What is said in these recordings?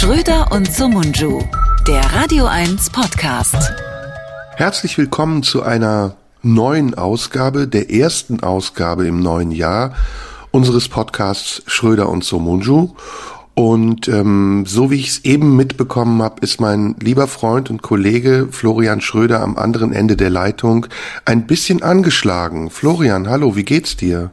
Schröder und Sumunju, der Radio 1 Podcast. Herzlich willkommen zu einer neuen Ausgabe, der ersten Ausgabe im neuen Jahr unseres Podcasts Schröder und Somunju. Und ähm, so wie ich es eben mitbekommen habe, ist mein lieber Freund und Kollege Florian Schröder am anderen Ende der Leitung ein bisschen angeschlagen. Florian, hallo, wie geht's dir?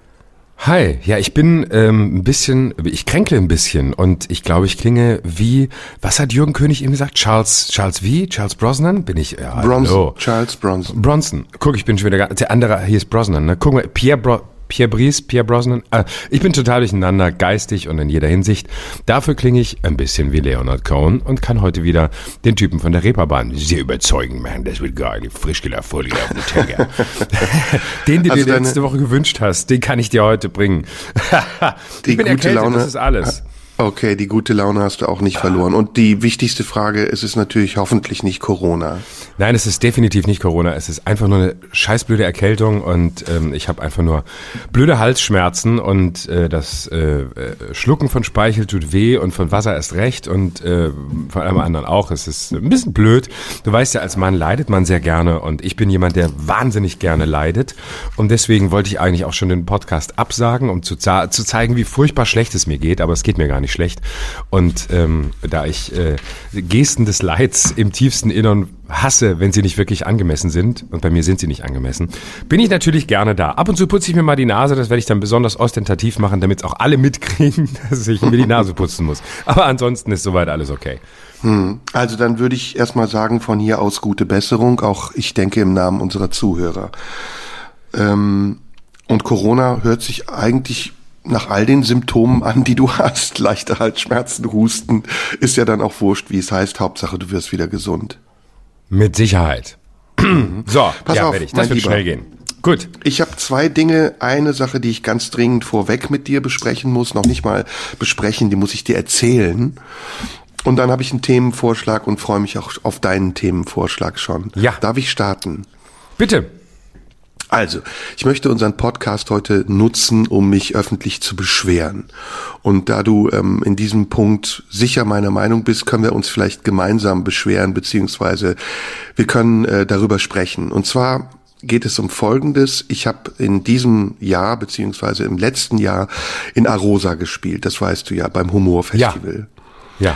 Hi, ja, ich bin ähm, ein bisschen, ich kränkle ein bisschen und ich glaube, ich klinge wie, was hat Jürgen König eben gesagt? Charles, Charles wie? Charles Brosnan? Bin ich? Ja, Bronson. Charles Bronson. Bronson. Guck, ich bin schon wieder, der andere, hier ist Brosnan, ne? Guck mal, Pierre Bro, Pierre Brice, Pierre Brosnan. Äh, ich bin total durcheinander, geistig und in jeder Hinsicht. Dafür klinge ich ein bisschen wie Leonard Cohen und kann heute wieder den Typen von der Reeperbahn sehr überzeugend machen. Das wird geil, frisch gelaufen, vollgelaufen, Tiger. den, den also du dir letzte Woche gewünscht hast, den kann ich dir heute bringen. ich bin gute erkältet, Laune. das ist alles. Okay, die gute Laune hast du auch nicht verloren. Und die wichtigste Frage, es ist natürlich hoffentlich nicht Corona. Nein, es ist definitiv nicht Corona. Es ist einfach nur eine scheißblöde Erkältung und ähm, ich habe einfach nur blöde Halsschmerzen und äh, das äh, äh, Schlucken von Speichel tut weh und von Wasser erst recht und äh, von allem anderen auch. Es ist ein bisschen blöd. Du weißt ja, als Mann leidet man sehr gerne und ich bin jemand, der wahnsinnig gerne leidet und deswegen wollte ich eigentlich auch schon den Podcast absagen, um zu, zu zeigen, wie furchtbar schlecht es mir geht, aber es geht mir gar nicht schlecht. Und ähm, da ich äh, Gesten des Leids im tiefsten Innern hasse, wenn sie nicht wirklich angemessen sind, und bei mir sind sie nicht angemessen, bin ich natürlich gerne da. Ab und zu putze ich mir mal die Nase, das werde ich dann besonders ostentativ machen, damit es auch alle mitkriegen, dass ich mir die Nase putzen muss. Aber ansonsten ist soweit alles okay. Hm. Also dann würde ich erstmal sagen, von hier aus gute Besserung, auch ich denke im Namen unserer Zuhörer. Ähm, und Corona hört sich eigentlich nach all den Symptomen an, die du hast, leichte Halsschmerzen, Husten, ist ja dann auch wurscht, wie es heißt. Hauptsache, du wirst wieder gesund. Mit Sicherheit. so, Pass ja, auf, ich. Das wird Lieber. schnell gehen. Gut. Ich habe zwei Dinge. Eine Sache, die ich ganz dringend vorweg mit dir besprechen muss, noch nicht mal besprechen, die muss ich dir erzählen. Und dann habe ich einen Themenvorschlag und freue mich auch auf deinen Themenvorschlag schon. Ja. Darf ich starten? Bitte. Also, ich möchte unseren Podcast heute nutzen, um mich öffentlich zu beschweren. Und da du ähm, in diesem Punkt sicher meiner Meinung bist, können wir uns vielleicht gemeinsam beschweren, beziehungsweise wir können äh, darüber sprechen. Und zwar geht es um Folgendes. Ich habe in diesem Jahr, beziehungsweise im letzten Jahr in Arosa gespielt. Das weißt du ja, beim Humorfestival. Ja. ja.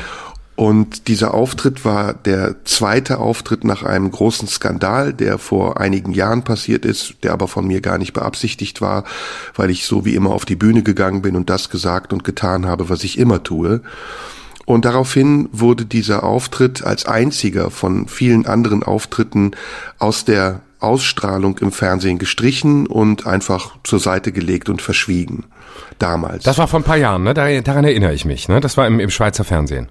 Und dieser Auftritt war der zweite Auftritt nach einem großen Skandal, der vor einigen Jahren passiert ist, der aber von mir gar nicht beabsichtigt war, weil ich so wie immer auf die Bühne gegangen bin und das gesagt und getan habe, was ich immer tue. Und daraufhin wurde dieser Auftritt als einziger von vielen anderen Auftritten aus der Ausstrahlung im Fernsehen gestrichen und einfach zur Seite gelegt und verschwiegen. Damals. Das war vor ein paar Jahren, ne? Daran erinnere ich mich, ne? Das war im, im Schweizer Fernsehen.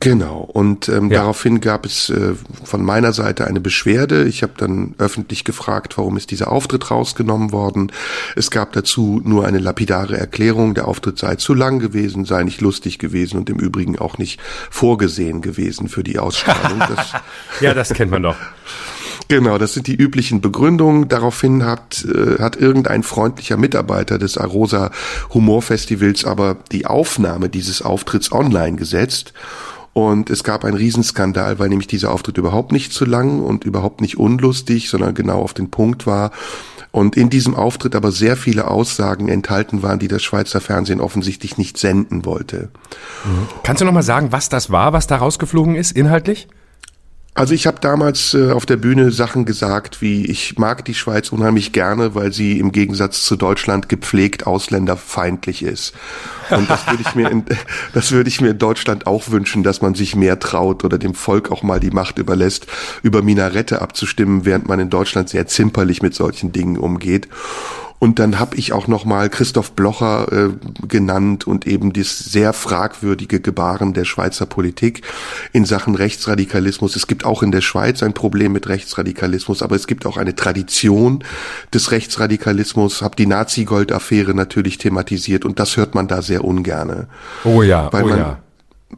Genau. Und ähm, ja. daraufhin gab es äh, von meiner Seite eine Beschwerde. Ich habe dann öffentlich gefragt, warum ist dieser Auftritt rausgenommen worden. Es gab dazu nur eine lapidare Erklärung, der Auftritt sei zu lang gewesen, sei nicht lustig gewesen und im Übrigen auch nicht vorgesehen gewesen für die Ausstrahlung. Das ja, das kennt man doch. Genau, das sind die üblichen Begründungen. Daraufhin hat, äh, hat irgendein freundlicher Mitarbeiter des Arosa Humorfestivals aber die Aufnahme dieses Auftritts online gesetzt und es gab einen Riesenskandal, weil nämlich dieser Auftritt überhaupt nicht zu lang und überhaupt nicht unlustig, sondern genau auf den Punkt war. Und in diesem Auftritt aber sehr viele Aussagen enthalten waren, die das Schweizer Fernsehen offensichtlich nicht senden wollte. Kannst du noch mal sagen, was das war, was da rausgeflogen ist, inhaltlich? Also ich habe damals äh, auf der Bühne Sachen gesagt, wie ich mag die Schweiz unheimlich gerne, weil sie im Gegensatz zu Deutschland gepflegt ausländerfeindlich ist. Und das würde ich mir in, das würde ich mir in Deutschland auch wünschen, dass man sich mehr traut oder dem Volk auch mal die Macht überlässt, über Minarette abzustimmen, während man in Deutschland sehr zimperlich mit solchen Dingen umgeht. Und dann habe ich auch nochmal Christoph Blocher äh, genannt und eben das sehr fragwürdige Gebaren der Schweizer Politik in Sachen Rechtsradikalismus. Es gibt auch in der Schweiz ein Problem mit Rechtsradikalismus, aber es gibt auch eine Tradition des Rechtsradikalismus. Hab die Nazi-Gold-Affäre natürlich thematisiert und das hört man da sehr ungerne. Oh ja, oh ja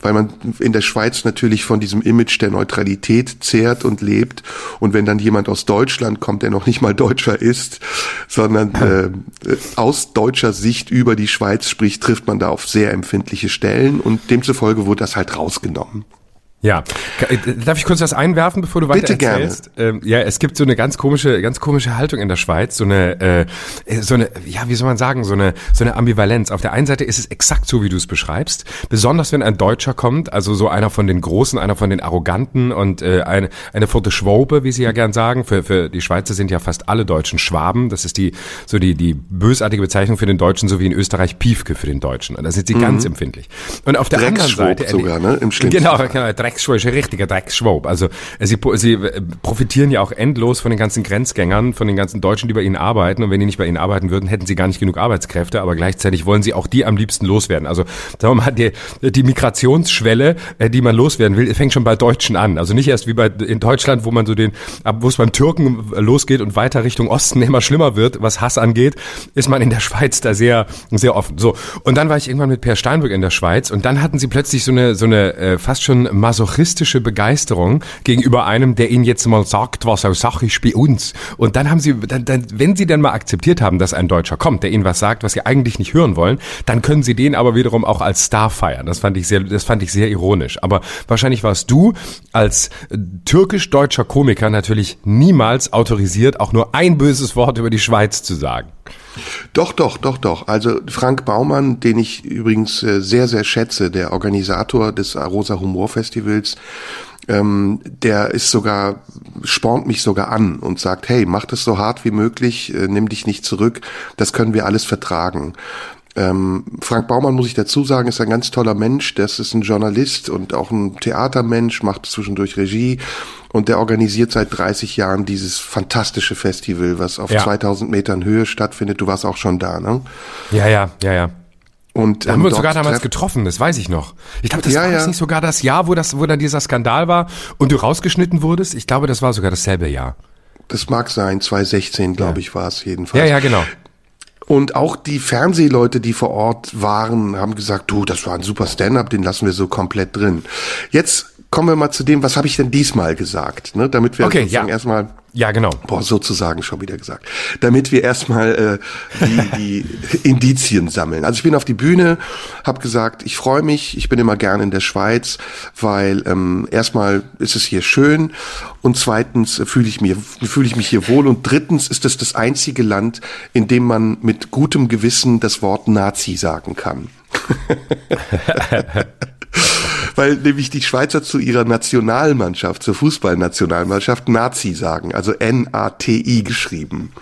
weil man in der Schweiz natürlich von diesem Image der Neutralität zehrt und lebt. Und wenn dann jemand aus Deutschland kommt, der noch nicht mal Deutscher ist, sondern äh, aus deutscher Sicht über die Schweiz spricht, trifft man da auf sehr empfindliche Stellen und demzufolge wurde das halt rausgenommen. Ja, äh, darf ich kurz was einwerfen, bevor du weiter Bitte erzählst? Ähm, ja, es gibt so eine ganz komische, ganz komische Haltung in der Schweiz, so eine, äh, so eine, ja, wie soll man sagen, so eine, so eine Ambivalenz. Auf der einen Seite ist es exakt so, wie du es beschreibst, besonders wenn ein Deutscher kommt, also so einer von den Großen, einer von den Arroganten und äh, eine, eine Pforte Schwobe, wie sie ja gern sagen. Für, für die Schweizer sind ja fast alle Deutschen Schwaben. Das ist die, so die, die bösartige Bezeichnung für den Deutschen, so wie in Österreich Piefke für den Deutschen. Und da sind sie mhm. ganz empfindlich. Und auf der anderen Seite, sogar, ne? Im genau, genau, Drecksschwab ist ein richtiger Drecksschwab. Also sie, sie äh, profitieren ja auch endlos von den ganzen Grenzgängern, von den ganzen Deutschen, die bei ihnen arbeiten. Und wenn die nicht bei ihnen arbeiten würden, hätten sie gar nicht genug Arbeitskräfte. Aber gleichzeitig wollen sie auch die am liebsten loswerden. Also sagen wir mal, die, die Migrationsschwelle, äh, die man loswerden will, fängt schon bei Deutschen an. Also nicht erst wie bei in Deutschland, wo man so den, wo es beim Türken losgeht und weiter Richtung Osten immer schlimmer wird, was Hass angeht, ist man in der Schweiz da sehr, sehr offen. So. Und dann war ich irgendwann mit Per Steinbrück in der Schweiz und dann hatten sie plötzlich so eine, so eine äh, fast schon masochistische Begeisterung gegenüber einem, der ihnen jetzt mal sagt, was auch Sache ist bei uns. Und dann haben sie, dann, dann, wenn sie dann mal akzeptiert haben, dass ein Deutscher kommt, der ihnen was sagt, was sie eigentlich nicht hören wollen, dann können sie den aber wiederum auch als Star feiern. Das fand ich sehr, das fand ich sehr ironisch. Aber wahrscheinlich warst du als äh, türkisch-deutscher Komiker natürlich niemals autorisiert, auch nur ein böses Wort über die Schweiz zu sagen. Doch, doch, doch, doch. Also Frank Baumann, den ich übrigens äh, sehr, sehr schätze, der Organisator des Rosa Humor Festivals, ähm, der ist sogar, spornt mich sogar an und sagt, hey, mach das so hart wie möglich, äh, nimm dich nicht zurück, das können wir alles vertragen. Ähm, Frank Baumann, muss ich dazu sagen, ist ein ganz toller Mensch. Das ist ein Journalist und auch ein Theatermensch, macht zwischendurch Regie und der organisiert seit 30 Jahren dieses fantastische Festival, was auf ja. 2000 Metern Höhe stattfindet. Du warst auch schon da, ne? Ja, ja, ja, ja. Und, da haben wir uns sogar damals getroffen, das weiß ich noch. Ich glaube, das ja, war ja. nicht sogar das Jahr, wo das, wo dann dieser Skandal war und du rausgeschnitten wurdest. Ich glaube, das war sogar dasselbe Jahr. Das mag sein, 2016, glaube ja. ich, war es jedenfalls. Ja, ja, genau. Und auch die Fernsehleute, die vor Ort waren, haben gesagt, du, das war ein super Stand-up, den lassen wir so komplett drin. Jetzt kommen wir mal zu dem, was habe ich denn diesmal gesagt, ne? damit wir okay, ja. erstmal ja, genau. Boah, sozusagen schon wieder gesagt. Damit wir erstmal äh, die, die Indizien sammeln. Also ich bin auf die Bühne, habe gesagt, ich freue mich, ich bin immer gerne in der Schweiz, weil ähm, erstmal ist es hier schön und zweitens fühle ich, mir, fühle ich mich hier wohl und drittens ist es das einzige Land, in dem man mit gutem Gewissen das Wort Nazi sagen kann. weil nämlich die Schweizer zu ihrer Nationalmannschaft, zur Fußballnationalmannschaft Nazi sagen, also N-A-T-I geschrieben.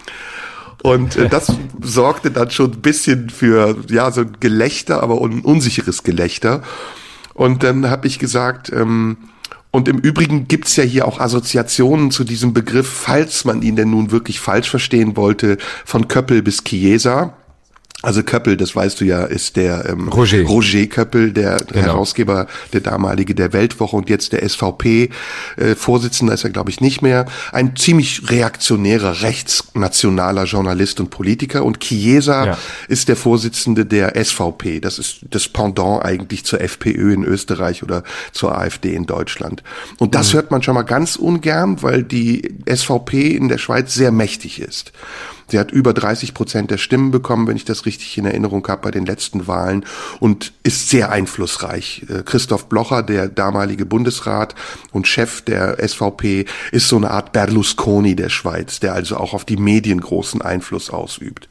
Und äh, das sorgte dann schon ein bisschen für ja so ein Gelächter, aber un unsicheres Gelächter. Und dann habe ich gesagt, ähm, und im Übrigen gibt's ja hier auch Assoziationen zu diesem Begriff, falls man ihn denn nun wirklich falsch verstehen wollte, von Köppel bis Chiesa. Also Köppel, das weißt du ja, ist der ähm, Roger. Roger Köppel, der genau. Herausgeber, der damalige der Weltwoche und jetzt der SVP äh, Vorsitzender ist er glaube ich nicht mehr. Ein ziemlich reaktionärer rechtsnationaler Journalist und Politiker und Chiesa ja. ist der Vorsitzende der SVP. Das ist das Pendant eigentlich zur FPÖ in Österreich oder zur AfD in Deutschland. Und das mhm. hört man schon mal ganz ungern, weil die SVP in der Schweiz sehr mächtig ist. Sie hat über 30 Prozent der Stimmen bekommen, wenn ich das richtig in Erinnerung habe, bei den letzten Wahlen und ist sehr einflussreich. Äh, Christoph Blocher, der damalige Bundesrat und Chef der SVP, ist so eine Art Berlusconi der Schweiz, der also auch auf die Medien großen Einfluss ausübt.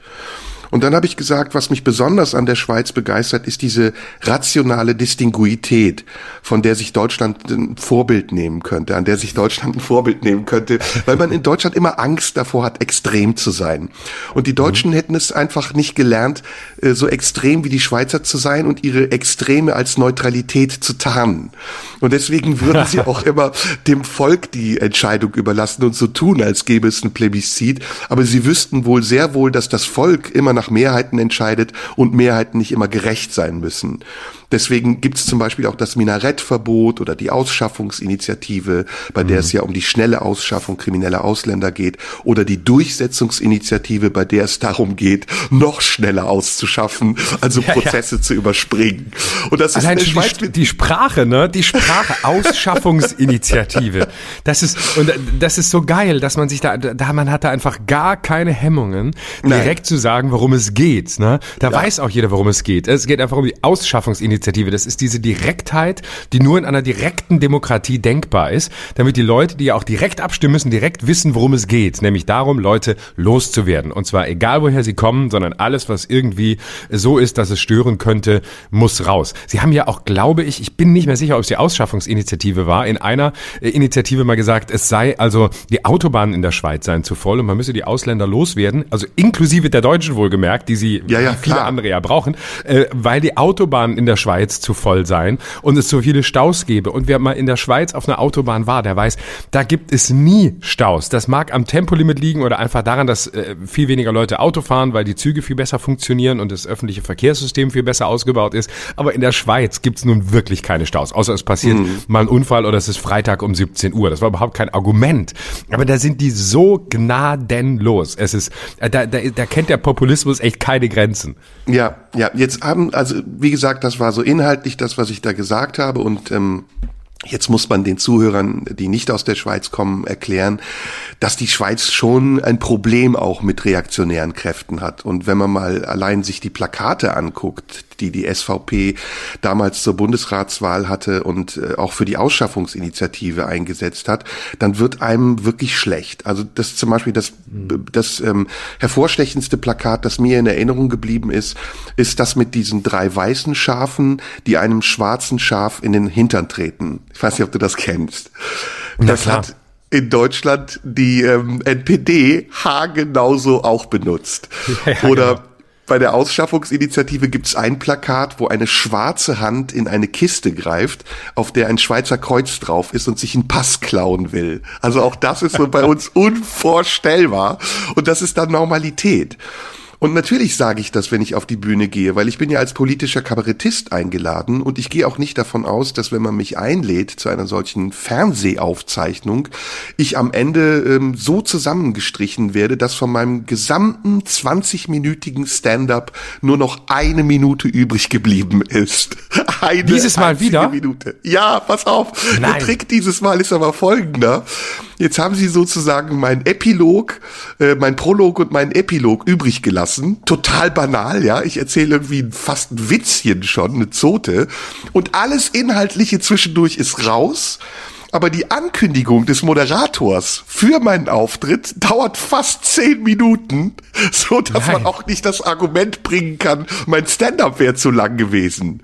Und dann habe ich gesagt, was mich besonders an der Schweiz begeistert, ist diese rationale Distinguität, von der sich Deutschland ein Vorbild nehmen könnte, an der sich Deutschland ein Vorbild nehmen könnte, weil man in Deutschland immer Angst davor hat, extrem zu sein. Und die Deutschen mhm. hätten es einfach nicht gelernt, äh, so extrem wie die Schweizer zu sein und ihre Extreme als Neutralität zu tarnen. Und deswegen würden sie auch immer dem Volk die Entscheidung überlassen und so tun, als gäbe es ein Plebiszit. Aber sie wüssten wohl sehr wohl, dass das Volk immer nach nach Mehrheiten entscheidet und Mehrheiten nicht immer gerecht sein müssen. Deswegen gibt es zum Beispiel auch das Minarettverbot oder die Ausschaffungsinitiative, bei der mhm. es ja um die schnelle Ausschaffung krimineller Ausländer geht, oder die Durchsetzungsinitiative, bei der es darum geht, noch schneller auszuschaffen, also ja, Prozesse ja. zu überspringen. Und das Allein ist Schweiz die, die Sprache, ne? Die Sprache, Ausschaffungsinitiative. Das ist und das ist so geil, dass man sich da, da man hat da einfach gar keine Hemmungen, direkt Nein. zu sagen, worum es geht. Ne? Da ja. weiß auch jeder, worum es geht. Es geht einfach um die Ausschaffungsinitiative. Das ist diese Direktheit, die nur in einer direkten Demokratie denkbar ist, damit die Leute, die ja auch direkt abstimmen müssen, direkt wissen, worum es geht. Nämlich darum, Leute loszuwerden. Und zwar egal, woher sie kommen, sondern alles, was irgendwie so ist, dass es stören könnte, muss raus. Sie haben ja auch, glaube ich, ich bin nicht mehr sicher, ob es die Ausschaffungsinitiative war, in einer äh, Initiative mal gesagt, es sei also die Autobahnen in der Schweiz seien zu voll und man müsse die Ausländer loswerden, also inklusive der Deutschen wohlgemerkt, die sie ja, ja, viele klar. andere ja brauchen, äh, weil die Autobahnen in der Schweiz zu voll seien und es so viele Staus gäbe. Und wer mal in der Schweiz auf einer Autobahn war, der weiß, da gibt es nie Staus. Das mag am Tempolimit liegen oder einfach daran, dass äh, viel weniger Leute Auto fahren, weil die Züge viel besser funktionieren und das öffentliche Verkehrssystem viel besser ausgebaut ist. Aber in der Schweiz gibt es nun wirklich keine Staus, außer es passiert mhm. mal ein Unfall oder es ist Freitag um 17 Uhr. Das war überhaupt kein Argument. Aber da sind die so gnadenlos. Es ist, äh, da, da, da kennt der Populismus echt keine Grenzen. Ja, ja. Jetzt haben, also wie gesagt, das war so inhaltlich das, was ich da gesagt habe und ähm, Jetzt muss man den Zuhörern, die nicht aus der Schweiz kommen, erklären, dass die Schweiz schon ein Problem auch mit reaktionären Kräften hat. Und wenn man mal allein sich die Plakate anguckt, die die SVP damals zur Bundesratswahl hatte und äh, auch für die Ausschaffungsinitiative eingesetzt hat, dann wird einem wirklich schlecht. Also das zum Beispiel das, das ähm, hervorstechendste Plakat, das mir in Erinnerung geblieben ist, ist das mit diesen drei weißen Schafen, die einem schwarzen Schaf in den Hintern treten. Ich weiß nicht, ob du das kennst. Das hat in Deutschland die ähm, NPD haargenauso auch benutzt. Ja, Oder genau. Bei der Ausschaffungsinitiative gibt es ein Plakat, wo eine schwarze Hand in eine Kiste greift, auf der ein Schweizer Kreuz drauf ist und sich einen Pass klauen will. Also auch das ist so bei uns unvorstellbar. Und das ist dann Normalität. Und natürlich sage ich das, wenn ich auf die Bühne gehe, weil ich bin ja als politischer Kabarettist eingeladen und ich gehe auch nicht davon aus, dass wenn man mich einlädt zu einer solchen Fernsehaufzeichnung, ich am Ende ähm, so zusammengestrichen werde, dass von meinem gesamten 20-minütigen Stand-up nur noch eine Minute übrig geblieben ist. Eine dieses Mal wieder? Minute. Ja, pass auf. Nein. Der Trick dieses Mal ist aber folgender. Jetzt haben sie sozusagen mein Epilog, äh, mein Prolog und mein Epilog übrig gelassen. Total banal, ja. Ich erzähle irgendwie fast ein Witzchen schon, eine Zote. Und alles Inhaltliche zwischendurch ist raus. Aber die Ankündigung des Moderators für meinen Auftritt dauert fast zehn Minuten, so dass Nein. man auch nicht das Argument bringen kann, mein Stand-up wäre zu lang gewesen.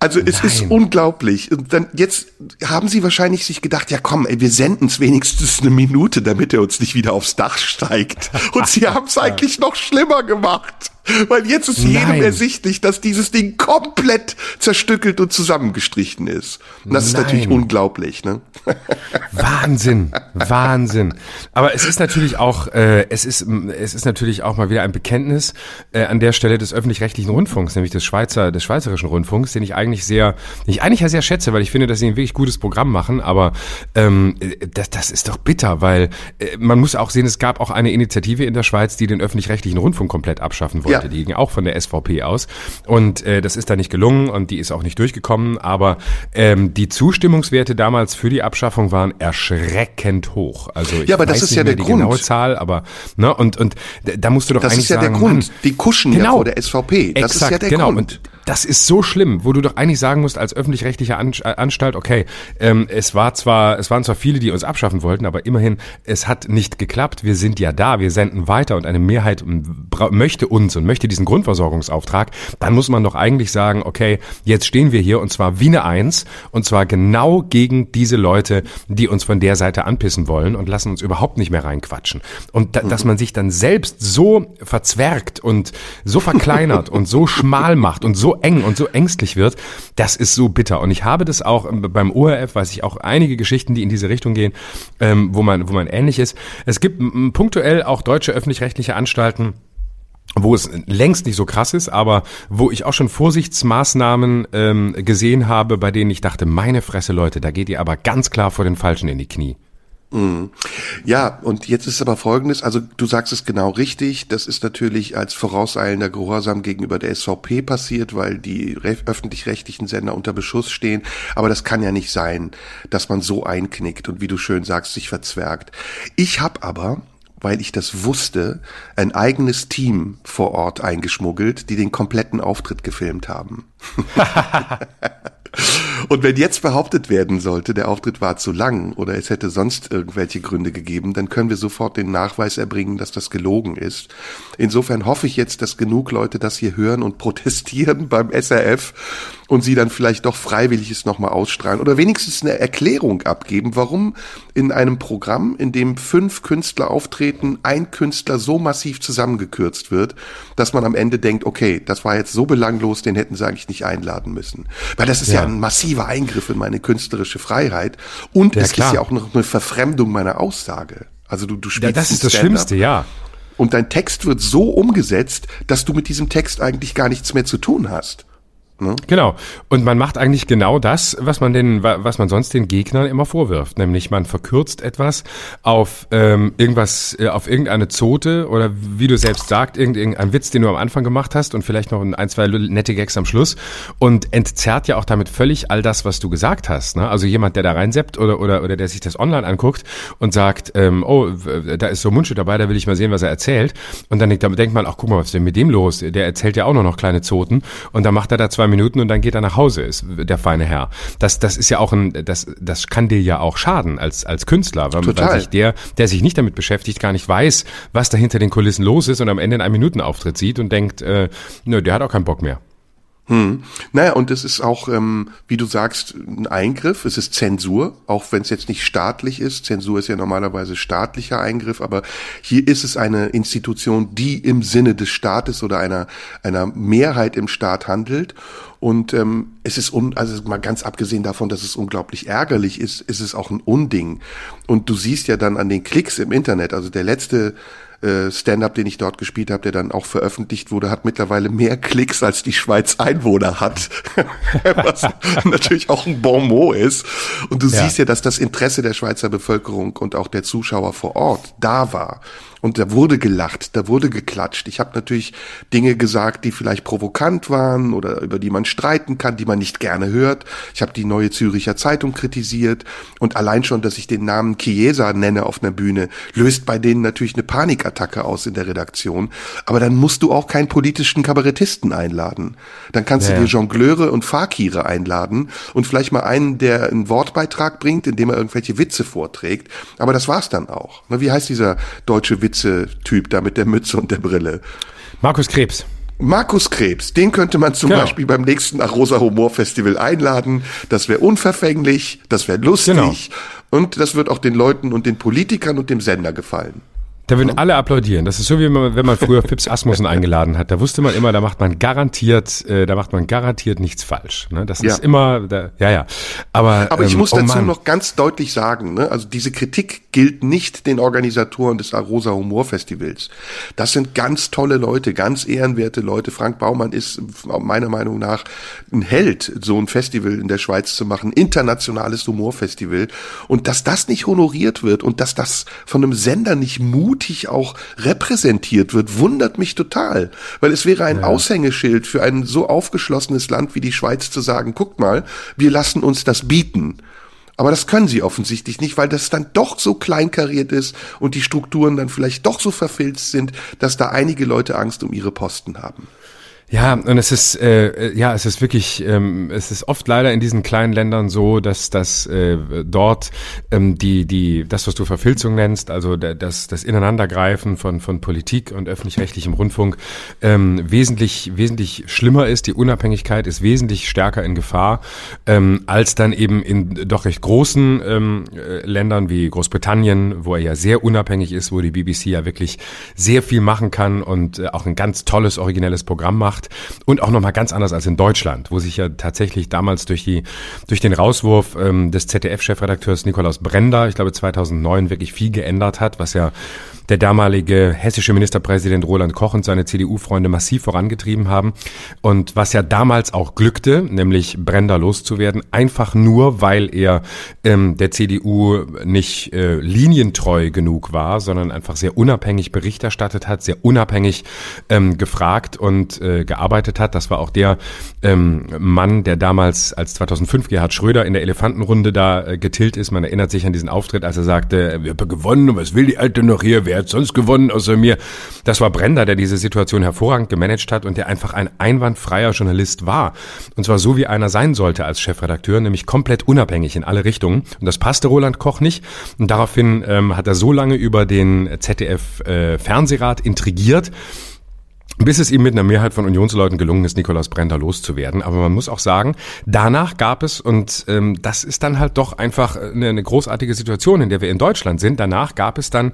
Also es Nein. ist unglaublich. Und dann jetzt haben sie wahrscheinlich sich gedacht, ja komm, ey, wir senden es wenigstens eine Minute, damit er uns nicht wieder aufs Dach steigt. Und sie haben es eigentlich noch schlimmer gemacht. Weil jetzt ist jedem Nein. ersichtlich, dass dieses Ding komplett zerstückelt und zusammengestrichen ist. Und das Nein. ist natürlich unglaublich, ne? Wahnsinn, Wahnsinn. Aber es ist natürlich auch, äh, es ist, es ist natürlich auch mal wieder ein Bekenntnis äh, an der Stelle des öffentlich-rechtlichen Rundfunks, nämlich des Schweizer, des schweizerischen Rundfunks, den ich eigentlich sehr, den ich eigentlich ja sehr schätze, weil ich finde, dass sie ein wirklich gutes Programm machen. Aber ähm, das, das ist doch bitter, weil äh, man muss auch sehen, es gab auch eine Initiative in der Schweiz, die den öffentlich-rechtlichen Rundfunk komplett abschaffen wollte. Ja. Seite, die ging auch von der SVP aus. Und äh, das ist da nicht gelungen und die ist auch nicht durchgekommen. Aber ähm, die Zustimmungswerte damals für die Abschaffung waren erschreckend hoch. Also ich ja, aber das ist ja der die Grund. genaue Zahl, aber ne und und da musst du doch das eigentlich sagen, Das ist ja der Grund. Mann, die kuschen genau, ja vor der SVP. Das exakt, ist ja der genau. Grund. Und das ist so schlimm, wo du doch eigentlich sagen musst als öffentlich-rechtliche äh, Anstalt, okay, ähm, es war zwar, es waren zwar viele, die uns abschaffen wollten, aber immerhin, es hat nicht geklappt. Wir sind ja da, wir senden weiter und eine Mehrheit möchte uns und möchte diesen Grundversorgungsauftrag. Dann muss man doch eigentlich sagen, okay, jetzt stehen wir hier und zwar wie eine Eins und zwar genau gegen diese Leute, die uns von der Seite anpissen wollen und lassen uns überhaupt nicht mehr reinquatschen. Und da, dass man sich dann selbst so verzwergt und so verkleinert und so schmal macht und so eng und so ängstlich wird, das ist so bitter. Und ich habe das auch beim ORF, weiß ich auch einige Geschichten, die in diese Richtung gehen, ähm, wo man, wo man ähnlich ist. Es gibt punktuell auch deutsche öffentlich-rechtliche Anstalten, wo es längst nicht so krass ist, aber wo ich auch schon Vorsichtsmaßnahmen ähm, gesehen habe, bei denen ich dachte, meine Fresse Leute, da geht ihr aber ganz klar vor den Falschen in die Knie. Mhm. Ja, und jetzt ist aber folgendes, also du sagst es genau richtig, das ist natürlich als vorauseilender Gehorsam gegenüber der SVP passiert, weil die öffentlich-rechtlichen Sender unter Beschuss stehen, aber das kann ja nicht sein, dass man so einknickt und wie du schön sagst, sich verzwergt. Ich habe aber weil ich das wusste, ein eigenes Team vor Ort eingeschmuggelt, die den kompletten Auftritt gefilmt haben. Und wenn jetzt behauptet werden sollte, der Auftritt war zu lang oder es hätte sonst irgendwelche Gründe gegeben, dann können wir sofort den Nachweis erbringen, dass das gelogen ist. Insofern hoffe ich jetzt, dass genug Leute das hier hören und protestieren beim SRF und sie dann vielleicht doch freiwillig es nochmal ausstrahlen oder wenigstens eine Erklärung abgeben, warum in einem Programm, in dem fünf Künstler auftreten, ein Künstler so massiv zusammengekürzt wird, dass man am Ende denkt, okay, das war jetzt so belanglos, den hätten sie eigentlich nicht einladen müssen. Weil das ist ja, ja ein massiver Eingriff in meine künstlerische Freiheit und ja, es klar. ist ja auch noch eine Verfremdung meiner Aussage. Also du, du spielst ja, das ist das Schlimmste, ja. Und dein Text wird so umgesetzt, dass du mit diesem Text eigentlich gar nichts mehr zu tun hast. Ne? Genau. Und man macht eigentlich genau das, was man den, was man sonst den Gegnern immer vorwirft, nämlich man verkürzt etwas auf ähm, irgendwas, äh, auf irgendeine Zote oder wie du selbst sagst, irgendein Witz, den du am Anfang gemacht hast und vielleicht noch ein, zwei nette Gags am Schluss und entzerrt ja auch damit völlig all das, was du gesagt hast. Ne? Also jemand, der da reinseppt oder oder oder der sich das online anguckt und sagt, ähm, oh, da ist so Mundschuh dabei, da will ich mal sehen, was er erzählt. Und dann denkt man, ach guck mal, was ist denn mit dem los? Der erzählt ja auch noch kleine Zoten und dann macht er da zwei Minuten und dann geht er nach Hause, ist der feine Herr. Das, das ist ja auch ein, das, das kann dir ja auch schaden als, als Künstler, weil, Total. weil sich der, der sich nicht damit beschäftigt, gar nicht weiß, was da hinter den Kulissen los ist und am Ende in einem Minutenauftritt sieht und denkt, äh, nö, der hat auch keinen Bock mehr. Hm. Naja, und es ist auch, ähm, wie du sagst, ein Eingriff. Es ist Zensur, auch wenn es jetzt nicht staatlich ist. Zensur ist ja normalerweise staatlicher Eingriff, aber hier ist es eine Institution, die im Sinne des Staates oder einer, einer Mehrheit im Staat handelt. Und ähm, es ist, un also mal ganz abgesehen davon, dass es unglaublich ärgerlich ist, ist es auch ein Unding. Und du siehst ja dann an den Klicks im Internet, also der letzte äh, Stand-up, den ich dort gespielt habe, der dann auch veröffentlicht wurde, hat mittlerweile mehr Klicks als die Schweiz Einwohner hat. Was natürlich auch ein Bon mot ist. Und du ja. siehst ja, dass das Interesse der Schweizer Bevölkerung und auch der Zuschauer vor Ort da war. Und da wurde gelacht, da wurde geklatscht. Ich habe natürlich Dinge gesagt, die vielleicht provokant waren oder über die man streiten kann, die man nicht gerne hört. Ich habe die neue Züricher Zeitung kritisiert und allein schon, dass ich den Namen Chiesa nenne auf einer Bühne, löst bei denen natürlich eine Panikattacke aus in der Redaktion. Aber dann musst du auch keinen politischen Kabarettisten einladen. Dann kannst ja. du dir Jongleure und Fakire einladen und vielleicht mal einen, der einen Wortbeitrag bringt, indem er irgendwelche Witze vorträgt. Aber das war's dann auch. Wie heißt dieser deutsche Witz? Witze-Typ da mit der Mütze und der Brille. Markus Krebs. Markus Krebs, den könnte man zum genau. Beispiel beim nächsten Arosa Humor Festival einladen. Das wäre unverfänglich, das wäre lustig genau. und das wird auch den Leuten und den Politikern und dem Sender gefallen. Da würden alle applaudieren. Das ist so wie wenn man früher Pips Asmussen eingeladen hat. Da wusste man immer, da macht man garantiert, äh, da macht man garantiert nichts falsch. Ne? Das ja. ist immer, da, ja, ja. Aber, Aber ich ähm, muss oh dazu Mann. noch ganz deutlich sagen, ne? also diese Kritik gilt nicht den Organisatoren des Arosa Humor Festivals. Das sind ganz tolle Leute, ganz ehrenwerte Leute. Frank Baumann ist meiner Meinung nach ein Held, so ein Festival in der Schweiz zu machen, internationales Humorfestival. Und dass das nicht honoriert wird und dass das von einem Sender nicht Mut mutig auch repräsentiert wird, wundert mich total. Weil es wäre ein ja. Aushängeschild für ein so aufgeschlossenes Land wie die Schweiz zu sagen, guckt mal, wir lassen uns das bieten. Aber das können sie offensichtlich nicht, weil das dann doch so kleinkariert ist und die Strukturen dann vielleicht doch so verfilzt sind, dass da einige Leute Angst um ihre Posten haben. Ja, und es ist äh, ja, es ist wirklich, ähm, es ist oft leider in diesen kleinen Ländern so, dass dass äh, dort ähm, die die das, was du Verfilzung nennst, also das das Ineinandergreifen von von Politik und öffentlich-rechtlichem Rundfunk ähm, wesentlich wesentlich schlimmer ist. Die Unabhängigkeit ist wesentlich stärker in Gefahr ähm, als dann eben in doch recht großen ähm, äh, Ländern wie Großbritannien, wo er ja sehr unabhängig ist, wo die BBC ja wirklich sehr viel machen kann und äh, auch ein ganz tolles originelles Programm macht gemacht. Und auch nochmal ganz anders als in Deutschland, wo sich ja tatsächlich damals durch die durch den Rauswurf ähm, des ZDF-Chefredakteurs Nikolaus Brender, ich glaube 2009 wirklich viel geändert hat, was ja der damalige hessische Ministerpräsident Roland Koch und seine CDU-Freunde massiv vorangetrieben haben. Und was ja damals auch glückte, nämlich Brenda loszuwerden, einfach nur, weil er ähm, der CDU nicht äh, linientreu genug war, sondern einfach sehr unabhängig Bericht erstattet hat, sehr unabhängig ähm, gefragt und äh, gearbeitet hat. Das war auch der ähm, Mann, der damals als 2005 Gerhard Schröder in der Elefantenrunde da äh, getillt ist. Man erinnert sich an diesen Auftritt, als er sagte, wir haben gewonnen, was will die Alte noch hier, wer hat sonst gewonnen außer mir? Das war Brenda, der diese Situation hervorragend gemanagt hat und der einfach ein einwandfreier Journalist war. Und zwar so, wie einer sein sollte als Chefredakteur, nämlich komplett unabhängig in alle Richtungen. Und das passte Roland Koch nicht. Und daraufhin ähm, hat er so lange über den ZDF äh, intrigiert, bis es ihm mit einer Mehrheit von Unionsleuten gelungen ist, Nikolaus Brender loszuwerden. Aber man muss auch sagen, danach gab es, und ähm, das ist dann halt doch einfach eine, eine großartige Situation, in der wir in Deutschland sind, danach gab es dann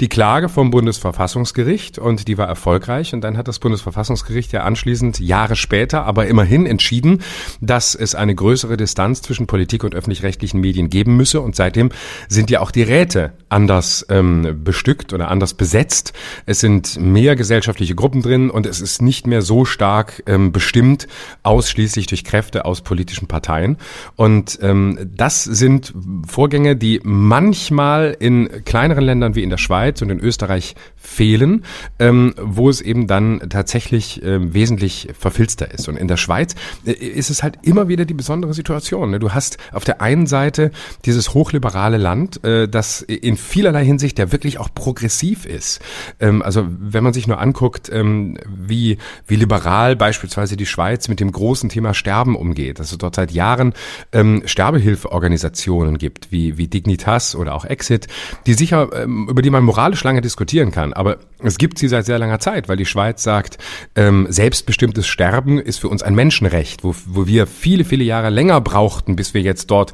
die Klage vom Bundesverfassungsgericht und die war erfolgreich. Und dann hat das Bundesverfassungsgericht ja anschließend Jahre später aber immerhin entschieden, dass es eine größere Distanz zwischen Politik und öffentlich-rechtlichen Medien geben müsse. Und seitdem sind ja auch die Räte anders ähm, bestückt oder anders besetzt. Es sind mehr gesellschaftliche Gruppen drin und es ist nicht mehr so stark ähm, bestimmt ausschließlich durch Kräfte aus politischen Parteien. Und ähm, das sind Vorgänge, die manchmal in kleineren Ländern wie in der Schweiz und in Österreich fehlen, ähm, wo es eben dann tatsächlich äh, wesentlich verfilzter ist. Und in der Schweiz äh, ist es halt immer wieder die besondere Situation. Ne? Du hast auf der einen Seite dieses hochliberale Land, äh, das in vielerlei Hinsicht ja wirklich auch progressiv ist. Ähm, also wenn man sich nur anguckt, ähm, wie, wie liberal beispielsweise die Schweiz mit dem großen Thema Sterben umgeht, dass es dort seit Jahren ähm, Sterbehilfeorganisationen gibt, wie, wie Dignitas oder auch Exit, die sicher, ähm, über die man moralisch lange diskutieren kann, aber es gibt sie seit sehr langer Zeit, weil die Schweiz sagt, ähm, selbstbestimmtes Sterben ist für uns ein Menschenrecht, wo, wo wir viele, viele Jahre länger brauchten, bis wir jetzt dort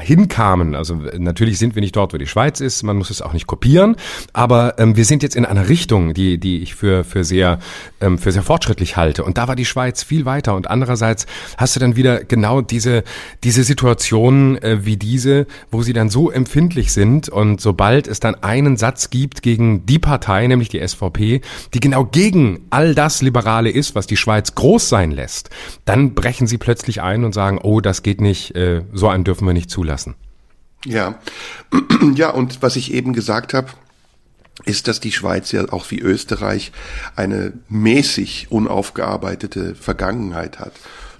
hinkamen. Also natürlich sind wir nicht dort, wo die Schweiz ist, man muss es auch nicht kopieren, aber ähm, wir sind jetzt in einer Richtung, die, die ich für, für sehr ähm, für sehr fortschrittlich halte. Und da war die Schweiz viel weiter. Und andererseits hast du dann wieder genau diese, diese Situationen äh, wie diese, wo sie dann so empfindlich sind. Und sobald es dann einen Satz gibt gegen die Partei, nämlich die SVP, die genau gegen all das Liberale ist, was die Schweiz groß sein lässt, dann brechen sie plötzlich ein und sagen, oh, das geht nicht, äh, so einen dürfen wir nicht zulassen. Ja, ja, und was ich eben gesagt habe, ist, dass die Schweiz ja auch wie Österreich eine mäßig unaufgearbeitete Vergangenheit hat.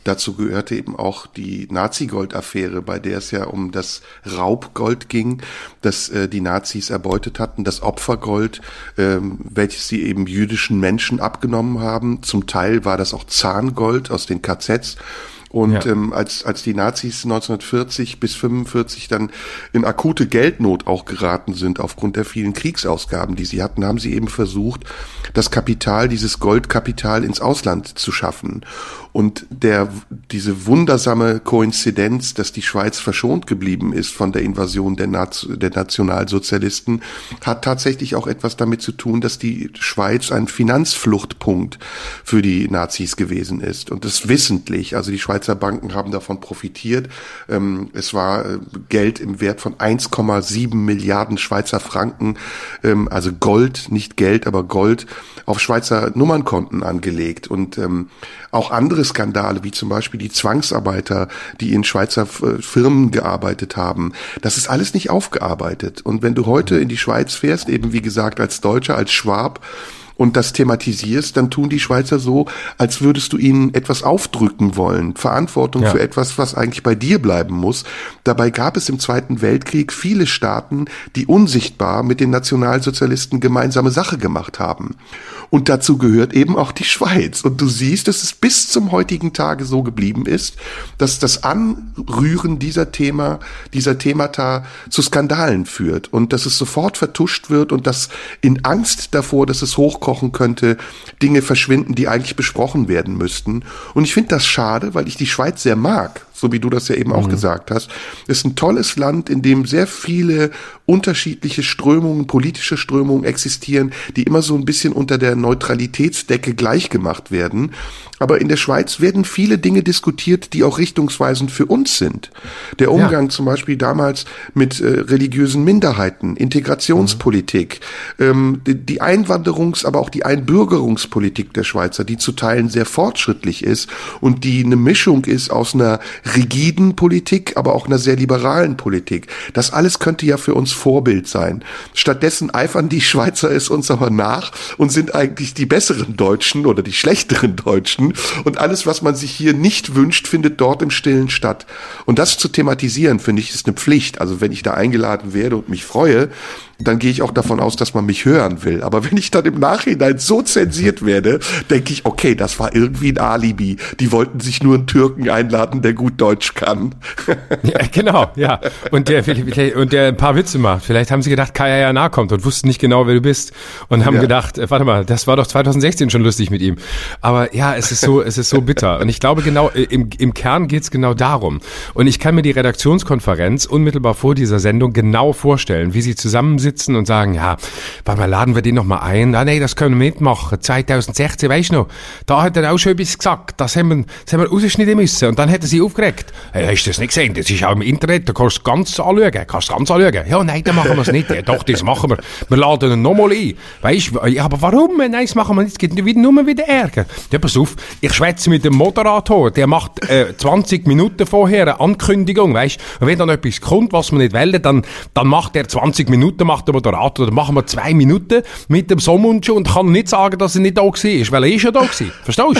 Dazu gehörte eben auch die Nazi-Gold-Affäre, bei der es ja um das Raubgold ging, das äh, die Nazis erbeutet hatten, das Opfergold, ähm, welches sie eben jüdischen Menschen abgenommen haben. Zum Teil war das auch Zahngold aus den KZs. Und ja. ähm, als, als die Nazis 1940 bis 45 dann in akute Geldnot auch geraten sind aufgrund der vielen Kriegsausgaben, die sie hatten, haben sie eben versucht, das Kapital, dieses Goldkapital ins Ausland zu schaffen. Und der, diese wundersame Koinzidenz, dass die Schweiz verschont geblieben ist von der Invasion der, Naz der Nationalsozialisten, hat tatsächlich auch etwas damit zu tun, dass die Schweiz ein Finanzfluchtpunkt für die Nazis gewesen ist. Und das wissentlich. Also die Schweizer Banken haben davon profitiert. Ähm, es war äh, Geld im Wert von 1,7 Milliarden Schweizer Franken, ähm, also Gold, nicht Geld, aber Gold, auf Schweizer Nummernkonten angelegt. Und ähm, auch andere Skandale, wie zum Beispiel die Zwangsarbeiter, die in Schweizer äh, Firmen gearbeitet haben, das ist alles nicht aufgearbeitet. Und wenn du heute in die Schweiz fährst, eben wie gesagt als Deutscher, als Schwab, und das thematisierst, dann tun die Schweizer so, als würdest du ihnen etwas aufdrücken wollen. Verantwortung ja. für etwas, was eigentlich bei dir bleiben muss. Dabei gab es im Zweiten Weltkrieg viele Staaten, die unsichtbar mit den Nationalsozialisten gemeinsame Sache gemacht haben. Und dazu gehört eben auch die Schweiz. Und du siehst, dass es bis zum heutigen Tage so geblieben ist, dass das Anrühren dieser Thema, dieser Themata zu Skandalen führt und dass es sofort vertuscht wird und dass in Angst davor, dass es hochkochen könnte, Dinge verschwinden, die eigentlich besprochen werden müssten. Und ich finde das schade, weil ich die Schweiz sehr mag so wie du das ja eben auch mhm. gesagt hast. Ist ein tolles Land, in dem sehr viele unterschiedliche Strömungen, politische Strömungen existieren, die immer so ein bisschen unter der Neutralitätsdecke gleichgemacht werden. Aber in der Schweiz werden viele Dinge diskutiert, die auch richtungsweisend für uns sind. Der Umgang ja. zum Beispiel damals mit äh, religiösen Minderheiten, Integrationspolitik, mhm. ähm, die, die Einwanderungs-, aber auch die Einbürgerungspolitik der Schweizer, die zu Teilen sehr fortschrittlich ist und die eine Mischung ist aus einer rigiden Politik, aber auch einer sehr liberalen Politik. Das alles könnte ja für uns Vorbild sein. Stattdessen eifern die Schweizer es uns aber nach und sind eigentlich die besseren Deutschen oder die schlechteren Deutschen und alles, was man sich hier nicht wünscht, findet dort im Stillen statt. Und das zu thematisieren, finde ich, ist eine Pflicht. Also wenn ich da eingeladen werde und mich freue, dann gehe ich auch davon aus, dass man mich hören will. Aber wenn ich dann im Nachhinein so zensiert werde, denke ich, okay, das war irgendwie ein Alibi. Die wollten sich nur einen Türken einladen, der gut Deutsch kann. Ja, genau, ja. Und der, und der ein paar Witze macht. Vielleicht haben sie gedacht, Kaya ja nahe kommt und wussten nicht genau, wer du bist. Und haben ja. gedacht, äh, warte mal, das war doch 2016 schon lustig mit ihm. Aber ja, es ist so, es ist so bitter. Und ich glaube genau, äh, im, im Kern geht's genau darum. Und ich kann mir die Redaktionskonferenz unmittelbar vor dieser Sendung genau vorstellen, wie sie zusammensitzen sitzen und sagen, ja, warte mal, laden wir den noch mal ein. Ah, nee, das können wir mitmachen. 2016, weißt du noch, da hat er auch schon etwas gesagt. Das haben wir, das haben wir rausschneiden müssen. Und dann hat er sich aufgeregt. Hey, hast du das nicht gesehen? Das ist auch im Internet. Da kannst du ganz anschauen. Kannst ganz anschauen. Ja, nein, dann machen wir es nicht. Ja, doch, das machen wir. Wir laden ihn nochmal ein. Weißt du, aber warum? Nein, das machen wir nicht. Es gibt nur wieder Ärger. Ja, pass auf. Ich schwätze mit dem Moderator. Der macht, äh, 20 Minuten vorher eine Ankündigung, weißt du. Wenn dann etwas kommt, was man nicht will, dann, dann macht er 20 Minuten, macht der Moderator, dann machen wir zwei Minuten mit dem Sommund und kann nicht sagen, dass er nicht da war, weil er ist ja da. Verstehst du?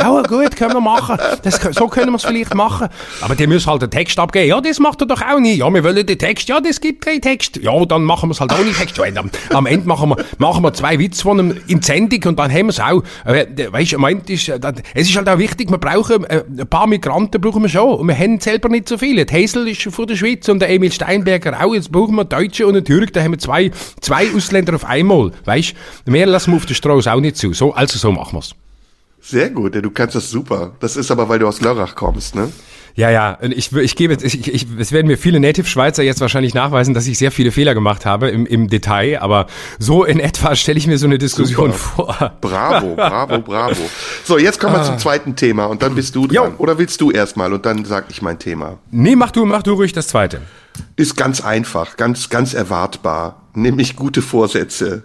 ja, gut, können wir machen. Das, so können wir es vielleicht machen. Aber die müssen halt den Text abgeben. Ja, das macht er doch auch nicht. Ja, wir wollen den Text. Ja, das gibt keinen Text. Ja, dann machen wir es halt ohne Text. Ja, am, Ende machen wir, machen wir zwei Witze von einem in und dann haben wir es auch. Äh, weißt du, am Ende ist, äh, es ist halt auch wichtig, wir brauchen, äh, ein paar Migranten brauchen wir schon. Und wir haben selber nicht so viele. Die Hazel ist von der Schweiz und der Emil Steinberger auch. Jetzt brauchen wir Deutsche und einen Türk, haben wir zwei, zwei Ausländer auf einmal. Weißt mehr lassen wir auf der Straße auch nicht zu. So, also so machen wir's. Sehr gut, ja, du kannst das super. Das ist aber, weil du aus Lörrach kommst, ne? Ja, ja, ich, ich gebe, ich, ich, es werden mir viele Native-Schweizer jetzt wahrscheinlich nachweisen, dass ich sehr viele Fehler gemacht habe im, im Detail, aber so in etwa stelle ich mir so eine Diskussion Super. vor. Bravo, bravo, bravo. So, jetzt kommen wir ah. zum zweiten Thema und dann bist du dran. Jo. Oder willst du erstmal und dann sag ich mein Thema? Nee, mach du, mach du ruhig das zweite. Ist ganz einfach, ganz, ganz erwartbar. Nämlich gute Vorsätze.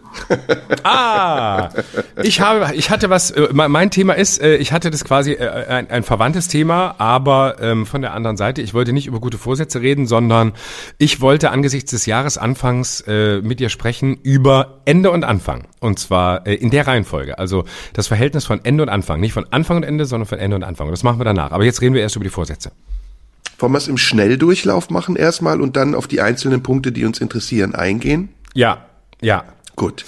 Ah, ich habe, ich hatte was, äh, mein Thema ist, äh, ich hatte das quasi äh, ein, ein verwandtes Thema, aber ähm, von der anderen Seite. Ich wollte nicht über gute Vorsätze reden, sondern ich wollte angesichts des Jahresanfangs mit dir sprechen über Ende und Anfang. Und zwar in der Reihenfolge. Also das Verhältnis von Ende und Anfang. Nicht von Anfang und Ende, sondern von Ende und Anfang. Und das machen wir danach. Aber jetzt reden wir erst über die Vorsätze. Wollen wir es im Schnelldurchlauf machen erstmal und dann auf die einzelnen Punkte, die uns interessieren, eingehen? Ja, ja. Gut.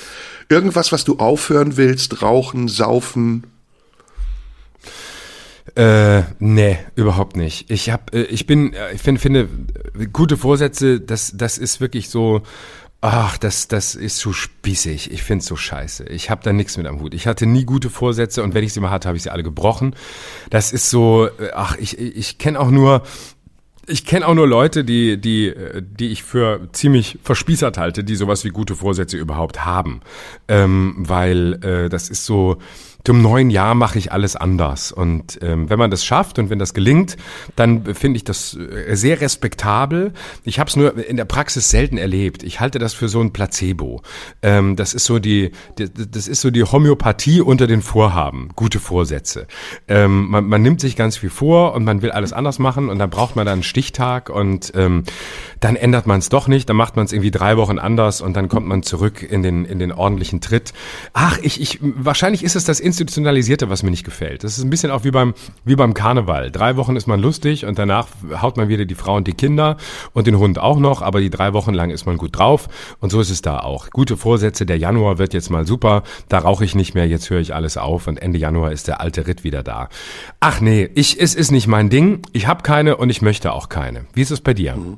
Irgendwas, was du aufhören willst, rauchen, saufen? Äh, nee, überhaupt nicht. Ich hab, äh, ich bin, äh, ich finde, finde, gute Vorsätze, das, das ist wirklich so, Ach, das, das ist so spießig. Ich find's so scheiße. Ich habe da nichts mit am Hut. Ich hatte nie gute Vorsätze und wenn ich sie mal hatte, habe ich sie alle gebrochen. Das ist so, äh, ach, ich, ich kenne auch nur ich kenne auch nur Leute, die, die, die ich für ziemlich verspießert halte, die sowas wie gute Vorsätze überhaupt haben. Ähm, weil äh, das ist so, zum neuen Jahr mache ich alles anders. Und ähm, wenn man das schafft und wenn das gelingt, dann finde ich das äh, sehr respektabel. Ich habe es nur in der Praxis selten erlebt. Ich halte das für so ein Placebo. Ähm, das ist so die, die, das ist so die Homöopathie unter den Vorhaben. Gute Vorsätze. Ähm, man, man nimmt sich ganz viel vor und man will alles anders machen und dann braucht man dann einen Stichtag und ähm, dann ändert man es doch nicht. Dann macht man es irgendwie drei Wochen anders und dann kommt man zurück in den in den ordentlichen Tritt. Ach, ich, ich wahrscheinlich ist es das Institutionalisierte, was mir nicht gefällt. Das ist ein bisschen auch wie beim, wie beim Karneval. Drei Wochen ist man lustig und danach haut man wieder die Frau und die Kinder und den Hund auch noch, aber die drei Wochen lang ist man gut drauf und so ist es da auch. Gute Vorsätze, der Januar wird jetzt mal super, da rauche ich nicht mehr, jetzt höre ich alles auf und Ende Januar ist der alte Ritt wieder da. Ach nee, ich, es ist nicht mein Ding, ich habe keine und ich möchte auch keine. Wie ist es bei dir? Mhm.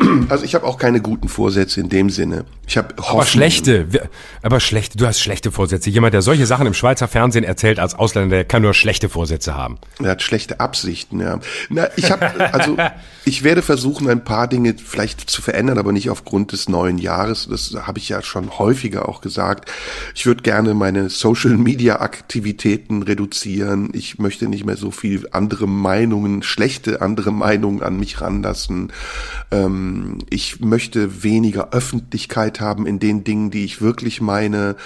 Also ich habe auch keine guten Vorsätze in dem Sinne. Ich habe aber schlechte, aber schlechte. Du hast schlechte Vorsätze. Jemand, der solche Sachen im Schweizer Fernsehen erzählt als Ausländer, der kann nur schlechte Vorsätze haben. Er hat schlechte Absichten. Ja. Na, ich habe also ich werde versuchen, ein paar Dinge vielleicht zu verändern, aber nicht aufgrund des neuen Jahres. Das habe ich ja schon häufiger auch gesagt. Ich würde gerne meine Social Media Aktivitäten reduzieren. Ich möchte nicht mehr so viel andere Meinungen, schlechte andere Meinungen an mich ranlassen. Ähm, ich möchte weniger Öffentlichkeit haben in den Dingen, die ich wirklich meine.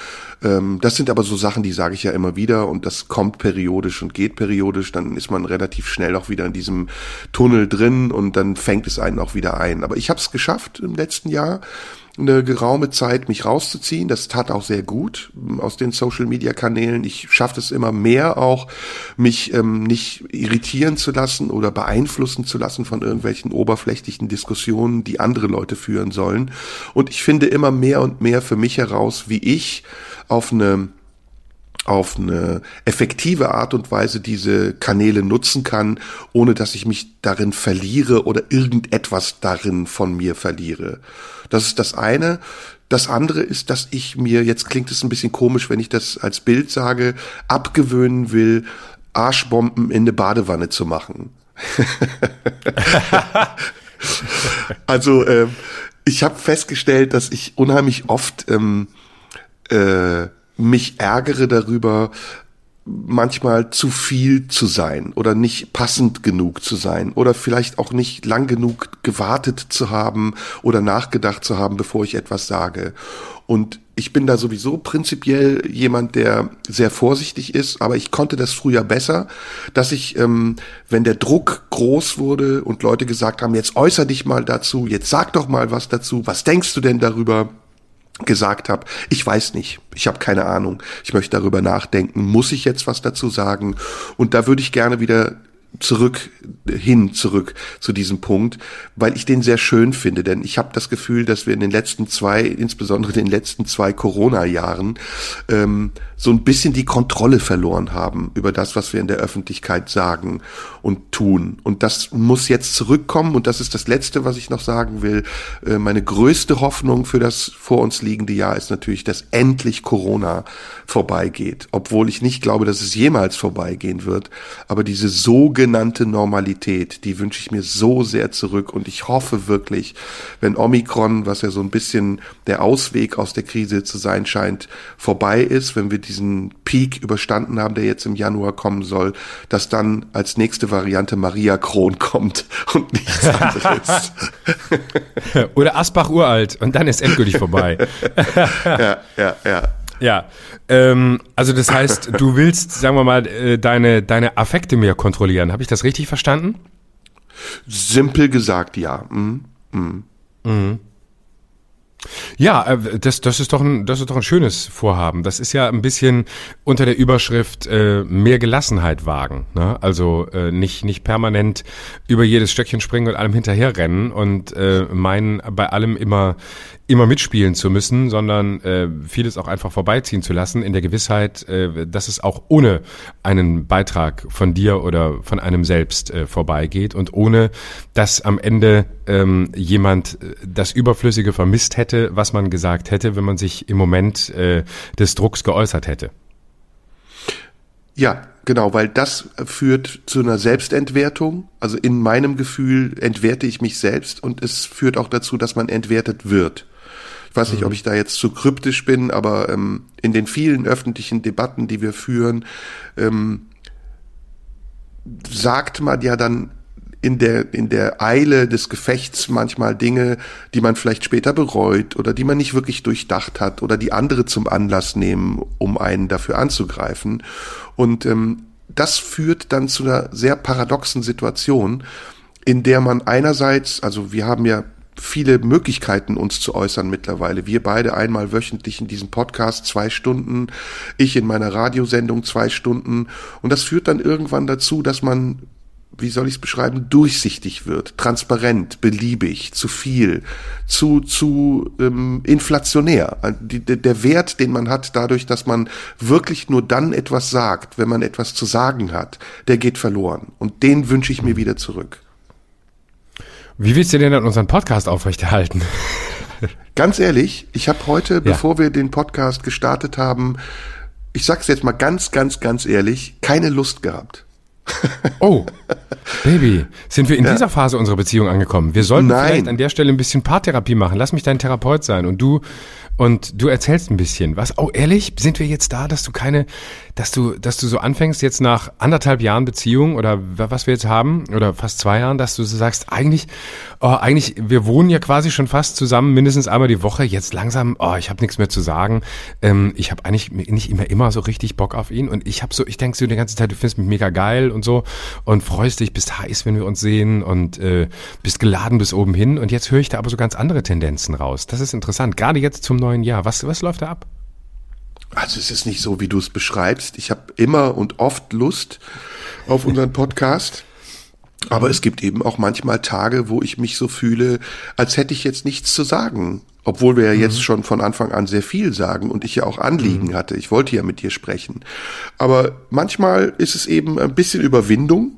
Ähm, das sind aber so Sachen, die sage ich ja immer wieder und das kommt periodisch und geht periodisch. Dann ist man relativ schnell auch wieder in diesem Tunnel drin und dann fängt es einen auch wieder ein. Aber ich habe es geschafft im letzten Jahr eine geraume Zeit, mich rauszuziehen. Das tat auch sehr gut aus den Social-Media-Kanälen. Ich schaffe es immer mehr auch, mich ähm, nicht irritieren zu lassen oder beeinflussen zu lassen von irgendwelchen oberflächlichen Diskussionen, die andere Leute führen sollen. Und ich finde immer mehr und mehr für mich heraus, wie ich auf eine auf eine effektive Art und Weise diese Kanäle nutzen kann, ohne dass ich mich darin verliere oder irgendetwas darin von mir verliere. Das ist das eine. Das andere ist, dass ich mir, jetzt klingt es ein bisschen komisch, wenn ich das als Bild sage, abgewöhnen will, Arschbomben in eine Badewanne zu machen. also äh, ich habe festgestellt, dass ich unheimlich oft ähm, äh, mich ärgere darüber, manchmal zu viel zu sein oder nicht passend genug zu sein oder vielleicht auch nicht lang genug gewartet zu haben oder nachgedacht zu haben, bevor ich etwas sage. Und ich bin da sowieso prinzipiell jemand, der sehr vorsichtig ist, aber ich konnte das früher besser, dass ich, ähm, wenn der Druck groß wurde und Leute gesagt haben, jetzt äußer dich mal dazu, jetzt sag doch mal was dazu, was denkst du denn darüber? Gesagt habe, ich weiß nicht, ich habe keine Ahnung, ich möchte darüber nachdenken, muss ich jetzt was dazu sagen? Und da würde ich gerne wieder zurück hin zurück zu diesem Punkt, weil ich den sehr schön finde, denn ich habe das Gefühl, dass wir in den letzten zwei, insbesondere in den letzten zwei Corona-Jahren, ähm, so ein bisschen die Kontrolle verloren haben über das, was wir in der Öffentlichkeit sagen und tun. Und das muss jetzt zurückkommen. Und das ist das Letzte, was ich noch sagen will. Äh, meine größte Hoffnung für das vor uns liegende Jahr ist natürlich, dass endlich Corona vorbeigeht. Obwohl ich nicht glaube, dass es jemals vorbeigehen wird. Aber diese sogenannte Normalität, die wünsche ich mir so sehr zurück. Und ich hoffe wirklich, wenn Omikron, was ja so ein bisschen der Ausweg aus der Krise zu sein scheint, vorbei ist, wenn wir diesen Peak überstanden haben, der jetzt im Januar kommen soll, dass dann als nächste Variante Maria Kron kommt und nichts anderes. Oder Asbach uralt und dann ist endgültig vorbei. ja, ja, ja. Ja, ähm, also das heißt, du willst, sagen wir mal, äh, deine, deine Affekte mehr kontrollieren. Habe ich das richtig verstanden? Simpel gesagt, ja. Mhm. Mhm. Mhm. Ja, äh, das, das, ist doch ein, das ist doch ein schönes Vorhaben. Das ist ja ein bisschen unter der Überschrift äh, mehr Gelassenheit wagen. Ne? Also äh, nicht, nicht permanent über jedes Stöckchen springen und allem hinterherrennen und äh, meinen, bei allem immer immer mitspielen zu müssen, sondern äh, vieles auch einfach vorbeiziehen zu lassen, in der Gewissheit, äh, dass es auch ohne einen Beitrag von dir oder von einem selbst äh, vorbeigeht und ohne, dass am Ende ähm, jemand äh, das Überflüssige vermisst hätte, was man gesagt hätte, wenn man sich im Moment äh, des Drucks geäußert hätte. Ja, genau, weil das führt zu einer Selbstentwertung. Also in meinem Gefühl entwerte ich mich selbst und es führt auch dazu, dass man entwertet wird. Ich weiß nicht, mhm. ob ich da jetzt zu kryptisch bin, aber ähm, in den vielen öffentlichen Debatten, die wir führen, ähm, sagt man ja dann in der, in der Eile des Gefechts manchmal Dinge, die man vielleicht später bereut oder die man nicht wirklich durchdacht hat oder die andere zum Anlass nehmen, um einen dafür anzugreifen. Und ähm, das führt dann zu einer sehr paradoxen Situation, in der man einerseits, also wir haben ja viele Möglichkeiten, uns zu äußern mittlerweile. Wir beide einmal wöchentlich in diesem Podcast zwei Stunden, ich in meiner Radiosendung zwei Stunden. Und das führt dann irgendwann dazu, dass man, wie soll ich es beschreiben, durchsichtig wird, transparent, beliebig, zu viel, zu, zu ähm, inflationär. Die, der Wert, den man hat, dadurch, dass man wirklich nur dann etwas sagt, wenn man etwas zu sagen hat, der geht verloren. Und den wünsche ich mir wieder zurück. Wie willst du denn dann unseren Podcast aufrechterhalten? Ganz ehrlich, ich habe heute, ja. bevor wir den Podcast gestartet haben, ich sag's jetzt mal ganz, ganz, ganz ehrlich, keine Lust gehabt. Oh, Baby, sind wir in ja. dieser Phase unserer Beziehung angekommen? Wir sollten Nein. vielleicht an der Stelle ein bisschen Paartherapie machen. Lass mich dein Therapeut sein und du und du erzählst ein bisschen. Was? Oh, ehrlich? Sind wir jetzt da, dass du keine, dass du, dass du so anfängst jetzt nach anderthalb Jahren Beziehung oder was wir jetzt haben oder fast zwei Jahren, dass du so sagst, eigentlich, oh, eigentlich, wir wohnen ja quasi schon fast zusammen, mindestens einmal die Woche. Jetzt langsam, oh, ich habe nichts mehr zu sagen. Ähm, ich habe eigentlich nicht immer immer so richtig Bock auf ihn und ich habe so, ich denke so die ganze Zeit, du findest mich mega geil und so und freust dich, bist heiß, wenn wir uns sehen und äh, bist geladen bis oben hin. Und jetzt höre ich da aber so ganz andere Tendenzen raus. Das ist interessant. Gerade jetzt zum neuen Jahr. Was, was läuft da ab? Also es ist nicht so, wie du es beschreibst. Ich habe immer und oft Lust auf unseren Podcast. Aber es gibt eben auch manchmal Tage, wo ich mich so fühle, als hätte ich jetzt nichts zu sagen. Obwohl wir ja mhm. jetzt schon von Anfang an sehr viel sagen und ich ja auch Anliegen mhm. hatte. Ich wollte ja mit dir sprechen. Aber manchmal ist es eben ein bisschen Überwindung,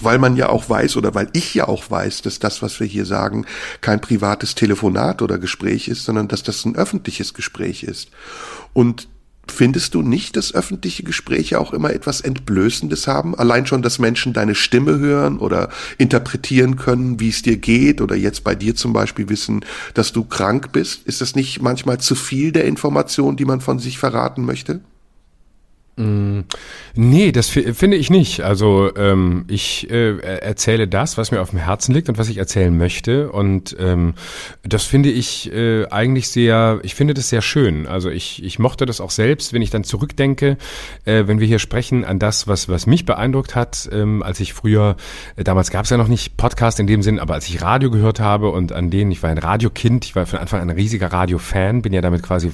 weil man ja auch weiß oder weil ich ja auch weiß, dass das, was wir hier sagen, kein privates Telefonat oder Gespräch ist, sondern dass das ein öffentliches Gespräch ist. Und Findest du nicht, dass öffentliche Gespräche auch immer etwas Entblößendes haben? Allein schon, dass Menschen deine Stimme hören oder interpretieren können, wie es dir geht oder jetzt bei dir zum Beispiel wissen, dass du krank bist? Ist das nicht manchmal zu viel der Information, die man von sich verraten möchte? Mm, nee, das finde ich nicht. Also ähm, ich äh, erzähle das, was mir auf dem Herzen liegt und was ich erzählen möchte. Und ähm, das finde ich äh, eigentlich sehr, ich finde das sehr schön. Also ich, ich mochte das auch selbst, wenn ich dann zurückdenke, äh, wenn wir hier sprechen, an das, was, was mich beeindruckt hat, ähm, als ich früher, äh, damals gab es ja noch nicht Podcast in dem Sinn, aber als ich Radio gehört habe und an denen, ich war ein Radiokind, ich war von Anfang an ein riesiger Radiofan, bin ja damit quasi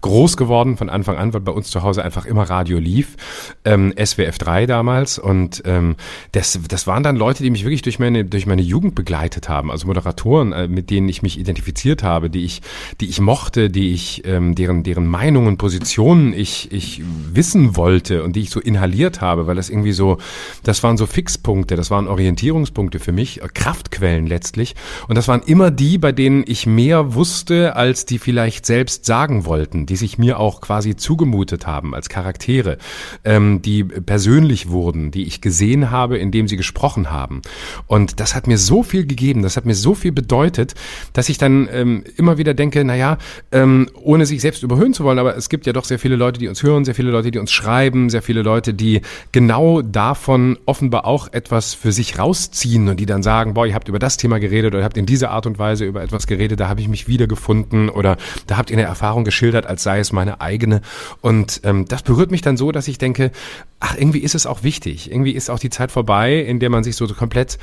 groß geworden von Anfang an, weil bei uns zu Hause einfach immer Radio Radio lief, ähm, SWF 3 damals. Und ähm, das, das waren dann Leute, die mich wirklich durch meine, durch meine Jugend begleitet haben. Also Moderatoren, äh, mit denen ich mich identifiziert habe, die ich, die ich mochte, die ich, ähm, deren, deren Meinungen, Positionen ich, ich wissen wollte und die ich so inhaliert habe, weil das irgendwie so, das waren so Fixpunkte, das waren Orientierungspunkte für mich, äh, Kraftquellen letztlich. Und das waren immer die, bei denen ich mehr wusste, als die vielleicht selbst sagen wollten, die sich mir auch quasi zugemutet haben als Charaktere Charaktere, ähm, die persönlich wurden, die ich gesehen habe, indem sie gesprochen haben. Und das hat mir so viel gegeben, das hat mir so viel bedeutet, dass ich dann ähm, immer wieder denke, naja, ähm, ohne sich selbst überhöhen zu wollen, aber es gibt ja doch sehr viele Leute, die uns hören, sehr viele Leute, die uns schreiben, sehr viele Leute, die genau davon offenbar auch etwas für sich rausziehen und die dann sagen, boah, ihr habt über das Thema geredet oder ihr habt in dieser Art und Weise über etwas geredet, da habe ich mich wiedergefunden oder da habt ihr eine Erfahrung geschildert, als sei es meine eigene. Und ähm, das berührt mich dann so, dass ich denke, ach, irgendwie ist es auch wichtig. Irgendwie ist auch die Zeit vorbei, in der man sich so komplett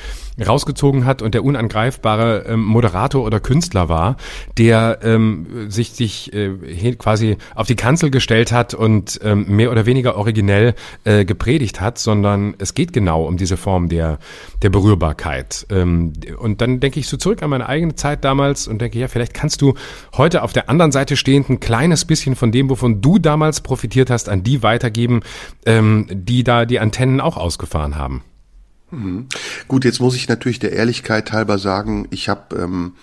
rausgezogen hat und der unangreifbare ähm, Moderator oder Künstler war, der ähm, sich, sich äh, quasi auf die Kanzel gestellt hat und ähm, mehr oder weniger originell äh, gepredigt hat, sondern es geht genau um diese Form der, der Berührbarkeit. Ähm, und dann denke ich so zurück an meine eigene Zeit damals und denke, ja, vielleicht kannst du heute auf der anderen Seite stehend ein kleines bisschen von dem, wovon du damals profitiert hast, an die weitergeben, ähm, die da die Antennen auch ausgefahren haben. Mhm. Gut, jetzt muss ich natürlich der Ehrlichkeit halber sagen, ich habe ähm,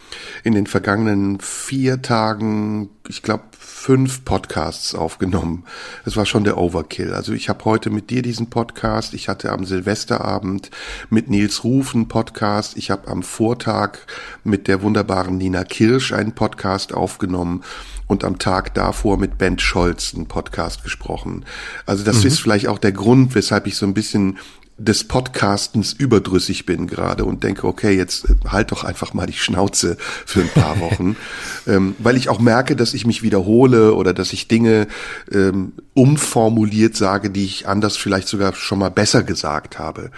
in den vergangenen vier Tagen, ich glaube, fünf Podcasts aufgenommen. Das war schon der Overkill. Also ich habe heute mit dir diesen Podcast, ich hatte am Silvesterabend mit Nils Ruf einen Podcast, ich habe am Vortag mit der wunderbaren Nina Kirsch einen Podcast aufgenommen und am Tag davor mit Ben Scholz einen Podcast gesprochen. Also das mhm. ist vielleicht auch der Grund, weshalb ich so ein bisschen des Podcastens überdrüssig bin gerade und denke, okay, jetzt äh, halt doch einfach mal die Schnauze für ein paar Wochen, ähm, weil ich auch merke, dass ich mich wiederhole oder dass ich Dinge ähm, umformuliert sage, die ich anders vielleicht sogar schon mal besser gesagt habe.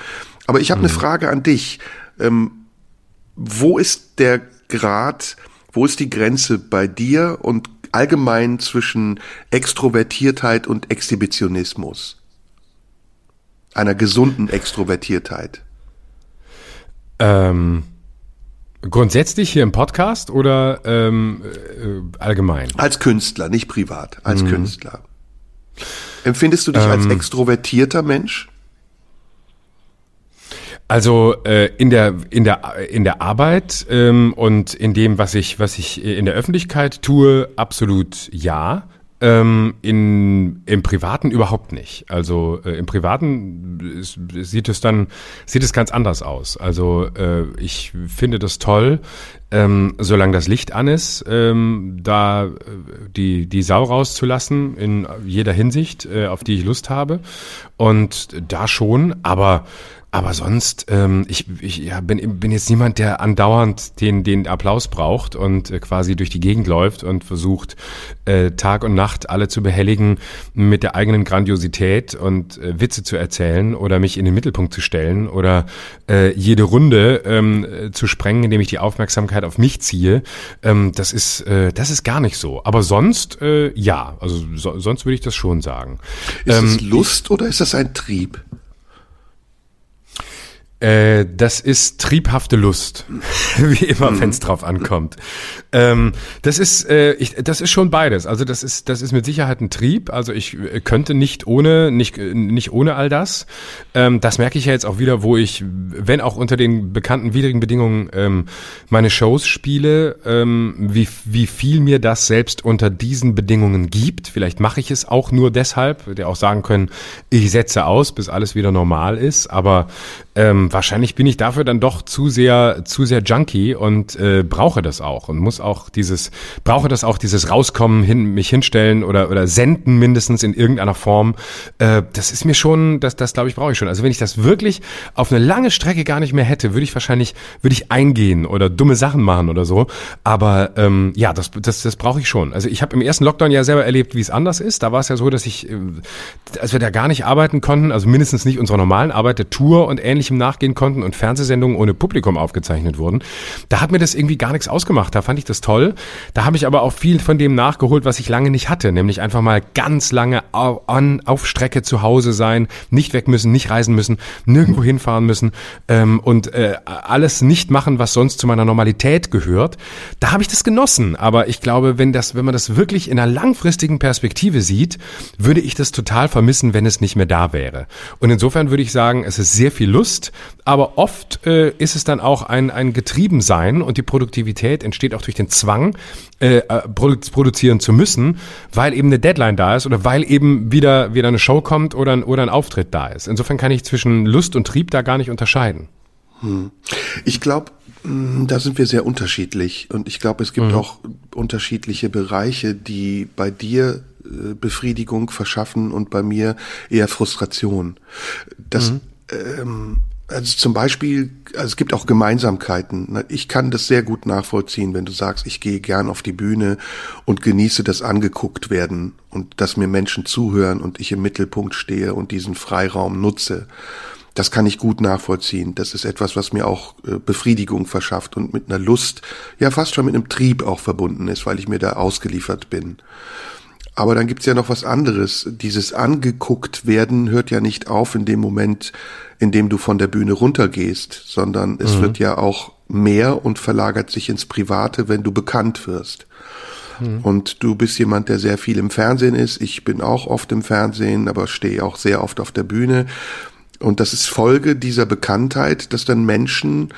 Aber ich habe mhm. eine Frage an dich. Ähm, wo ist der Grad, wo ist die Grenze bei dir und allgemein zwischen Extrovertiertheit und Exhibitionismus? Einer gesunden Extrovertiertheit? Ähm, grundsätzlich hier im Podcast oder ähm, äh, allgemein? Als Künstler, nicht privat, als mhm. Künstler. Empfindest du dich ähm, als extrovertierter Mensch? Also äh, in der in der in der Arbeit ähm, und in dem, was ich was ich in der Öffentlichkeit tue, absolut ja. Ähm, in, Im Privaten überhaupt nicht. Also äh, im Privaten ist, sieht es dann sieht es ganz anders aus. Also äh, ich finde das toll, ähm, solange das Licht an ist, ähm, da äh, die die Sau rauszulassen in jeder Hinsicht, äh, auf die ich Lust habe und da schon. Aber aber sonst, ähm, ich, ich ja, bin, bin jetzt niemand, der andauernd den, den Applaus braucht und äh, quasi durch die Gegend läuft und versucht, äh, Tag und Nacht alle zu behelligen mit der eigenen Grandiosität und äh, Witze zu erzählen oder mich in den Mittelpunkt zu stellen oder äh, jede Runde ähm, zu sprengen, indem ich die Aufmerksamkeit auf mich ziehe. Ähm, das ist, äh, das ist gar nicht so. Aber sonst, äh, ja, also so, sonst würde ich das schon sagen. Ist ähm, es Lust oder ist das ein Trieb? Äh, das ist triebhafte Lust, wie immer, mhm. wenn es drauf ankommt. Ähm, das ist, äh, ich, das ist schon beides. Also das ist, das ist mit Sicherheit ein Trieb. Also ich äh, könnte nicht ohne, nicht, nicht ohne all das. Ähm, das merke ich ja jetzt auch wieder, wo ich, wenn auch unter den bekannten widrigen Bedingungen ähm, meine Shows spiele, ähm, wie, wie viel mir das selbst unter diesen Bedingungen gibt. Vielleicht mache ich es auch nur deshalb, der auch sagen können, ich setze aus, bis alles wieder normal ist. Aber ähm, wahrscheinlich bin ich dafür dann doch zu sehr, zu sehr Junkie und äh, brauche das auch und muss auch dieses, brauche das auch, dieses Rauskommen, hin, mich hinstellen oder, oder senden mindestens in irgendeiner Form. Äh, das ist mir schon, das, das glaube ich, brauche ich schon. Also wenn ich das wirklich auf eine lange Strecke gar nicht mehr hätte, würde ich wahrscheinlich, würde ich eingehen oder dumme Sachen machen oder so. Aber ähm, ja, das, das, das brauche ich schon. Also ich habe im ersten Lockdown ja selber erlebt, wie es anders ist. Da war es ja so, dass ich, äh, als wir da gar nicht arbeiten konnten, also mindestens nicht unserer normalen Arbeit, der Tour und ähnlichem nachgehen konnten und Fernsehsendungen ohne Publikum aufgezeichnet wurden. Da hat mir das irgendwie gar nichts ausgemacht. Da fand ich das toll. Da habe ich aber auch viel von dem nachgeholt, was ich lange nicht hatte, nämlich einfach mal ganz lange an, auf Strecke zu Hause sein, nicht weg müssen, nicht reisen müssen, nirgendwo hinfahren müssen ähm, und äh, alles nicht machen, was sonst zu meiner Normalität gehört. Da habe ich das genossen. Aber ich glaube, wenn das, wenn man das wirklich in einer langfristigen Perspektive sieht, würde ich das total vermissen, wenn es nicht mehr da wäre. Und insofern würde ich sagen, es ist sehr viel Lust, aber oft äh, ist es dann auch ein, ein Getriebensein und die Produktivität entsteht auch durch den Zwang, äh, äh produ produzieren zu müssen, weil eben eine Deadline da ist oder weil eben wieder, wieder eine Show kommt oder ein, oder ein Auftritt da ist. Insofern kann ich zwischen Lust und Trieb da gar nicht unterscheiden. Hm. Ich glaube, hm, da sind wir sehr unterschiedlich und ich glaube, es gibt mhm. auch unterschiedliche Bereiche, die bei dir äh, Befriedigung verschaffen und bei mir eher Frustration. Das mhm. Ähm, also zum Beispiel, also es gibt auch Gemeinsamkeiten. Ich kann das sehr gut nachvollziehen, wenn du sagst, ich gehe gern auf die Bühne und genieße das angeguckt werden und dass mir Menschen zuhören und ich im Mittelpunkt stehe und diesen Freiraum nutze. Das kann ich gut nachvollziehen. Das ist etwas, was mir auch äh, Befriedigung verschafft und mit einer Lust, ja fast schon mit einem Trieb auch verbunden ist, weil ich mir da ausgeliefert bin. Aber dann gibt's ja noch was anderes. Dieses angeguckt werden hört ja nicht auf in dem Moment, in dem du von der Bühne runtergehst, sondern es mhm. wird ja auch mehr und verlagert sich ins Private, wenn du bekannt wirst. Mhm. Und du bist jemand, der sehr viel im Fernsehen ist. Ich bin auch oft im Fernsehen, aber stehe auch sehr oft auf der Bühne. Und das ist Folge dieser Bekanntheit, dass dann Menschen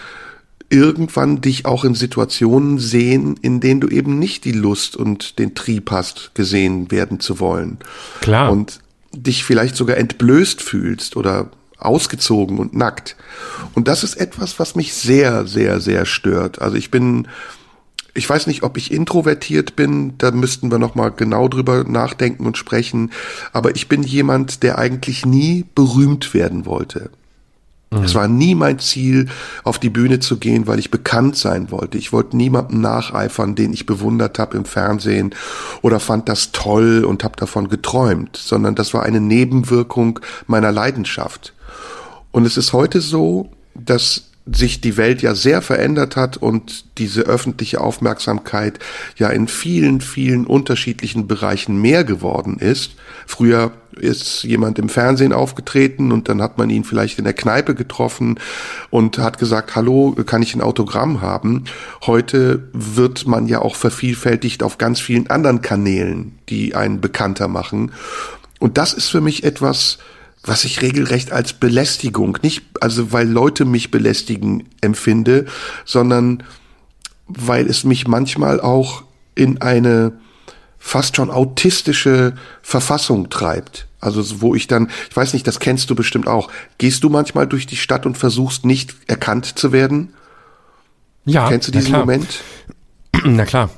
irgendwann dich auch in Situationen sehen, in denen du eben nicht die Lust und den Trieb hast, gesehen werden zu wollen. Klar. Und dich vielleicht sogar entblößt fühlst oder ausgezogen und nackt. Und das ist etwas, was mich sehr, sehr, sehr stört. Also ich bin, ich weiß nicht, ob ich introvertiert bin, da müssten wir nochmal genau drüber nachdenken und sprechen, aber ich bin jemand, der eigentlich nie berühmt werden wollte. Es war nie mein Ziel, auf die Bühne zu gehen, weil ich bekannt sein wollte. Ich wollte niemandem nacheifern, den ich bewundert habe im Fernsehen oder fand das toll und habe davon geträumt, sondern das war eine Nebenwirkung meiner Leidenschaft. Und es ist heute so, dass sich die Welt ja sehr verändert hat und diese öffentliche Aufmerksamkeit ja in vielen, vielen unterschiedlichen Bereichen mehr geworden ist. Früher ist jemand im Fernsehen aufgetreten und dann hat man ihn vielleicht in der Kneipe getroffen und hat gesagt, hallo, kann ich ein Autogramm haben? Heute wird man ja auch vervielfältigt auf ganz vielen anderen Kanälen, die einen bekannter machen. Und das ist für mich etwas, was ich regelrecht als Belästigung, nicht also weil Leute mich belästigen empfinde, sondern weil es mich manchmal auch in eine fast schon autistische Verfassung treibt. Also wo ich dann, ich weiß nicht, das kennst du bestimmt auch. Gehst du manchmal durch die Stadt und versuchst nicht erkannt zu werden? Ja. Kennst du diesen Moment? Na klar.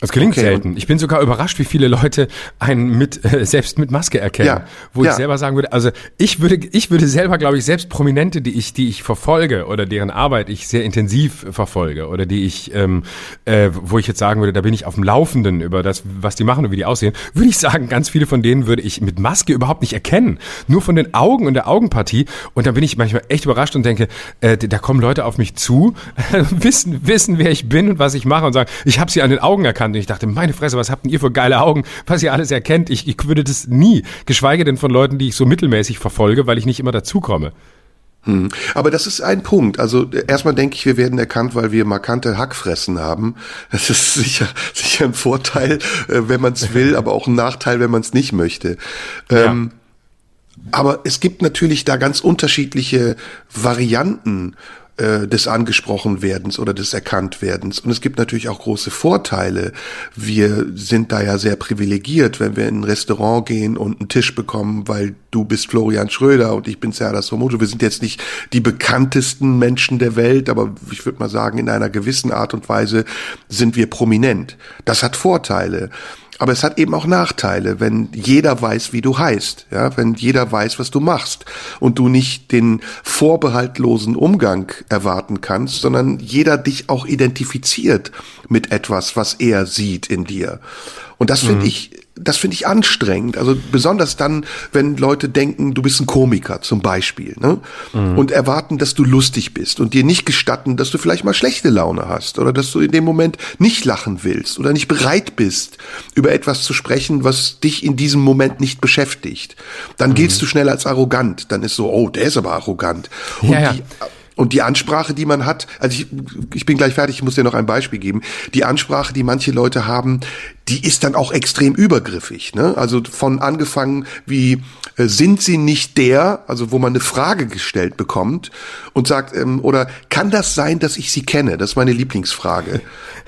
Es gelingt Okay, selten. Ich bin sogar überrascht, wie viele Leute einen mit äh, selbst mit Maske erkennen, Ja, wo ja. ich selber sagen würde, also ich würde ich würde selber glaube ich selbst Prominente, die ich die ich verfolge oder deren Arbeit ich sehr intensiv verfolge oder die ich ähm, äh, wo ich jetzt sagen würde, da bin ich auf dem Laufenden über das was die machen und wie die aussehen, würde ich sagen, ganz viele von denen würde ich mit Maske überhaupt nicht erkennen, nur von den Augen und der Augenpartie und da bin ich manchmal echt überrascht und denke, äh, da kommen Leute auf mich zu, wissen wissen wer ich bin und was ich mache und sagen, ich habe sie an den Augen erkannt und ich dachte, meine Fresse, was habt denn ihr für geile Augen, was ihr alles erkennt? Ich, ich würde das nie, geschweige denn von Leuten, die ich so mittelmäßig verfolge, weil ich nicht immer dazukomme. Aber das ist ein Punkt. Also erstmal denke ich, wir werden erkannt, weil wir markante Hackfressen haben. Das ist sicher, sicher ein Vorteil, äh, wenn man es will, aber auch ein Nachteil, wenn man es nicht möchte. Ähm, aber es gibt natürlich da ganz unterschiedliche Varianten äh, des Angesprochenwerdens oder des Erkanntwerdens. Und es gibt natürlich auch große Vorteile. Wir sind da ja sehr privilegiert, wenn wir in ein Restaurant gehen und einen Tisch bekommen, weil du bist Florian Schröder und ich bin Serdar Somoto. Wir sind jetzt nicht die bekanntesten Menschen der Welt, aber ich würde mal sagen, in einer gewissen Art und Weise sind wir prominent. Das hat Vorteile. Aber es hat eben auch Nachteile, wenn jeder weiß, wie du heißt, ja, wenn jeder weiß, was du machst und du nicht den vorbehaltlosen Umgang erwarten kannst, sondern jeder dich auch identifiziert mit etwas, was er sieht in dir. Und das finde ich, das finde ich anstrengend. Also besonders dann, wenn Leute denken, du bist ein Komiker zum Beispiel, ne? Und erwarten, dass du lustig bist und dir nicht gestatten, dass du vielleicht mal schlechte Laune hast oder dass du in dem Moment nicht lachen willst oder nicht bereit bist, über etwas zu sprechen, was dich in diesem Moment nicht beschäftigt. Dann giltst du schnell als arrogant. Dann ist so, oh, der ist aber arrogant. Und Ja, ja. die und die Ansprache, die man hat, also ich, ich bin gleich fertig, ich muss dir noch ein Beispiel geben. Die Ansprache, die manche Leute haben, die ist dann auch extrem übergriffig. Ne? Also von angefangen wie äh, sind Sie nicht der, also wo man eine Frage gestellt bekommt und sagt, ähm, oder kann das sein, dass ich Sie kenne? Das ist meine Lieblingsfrage.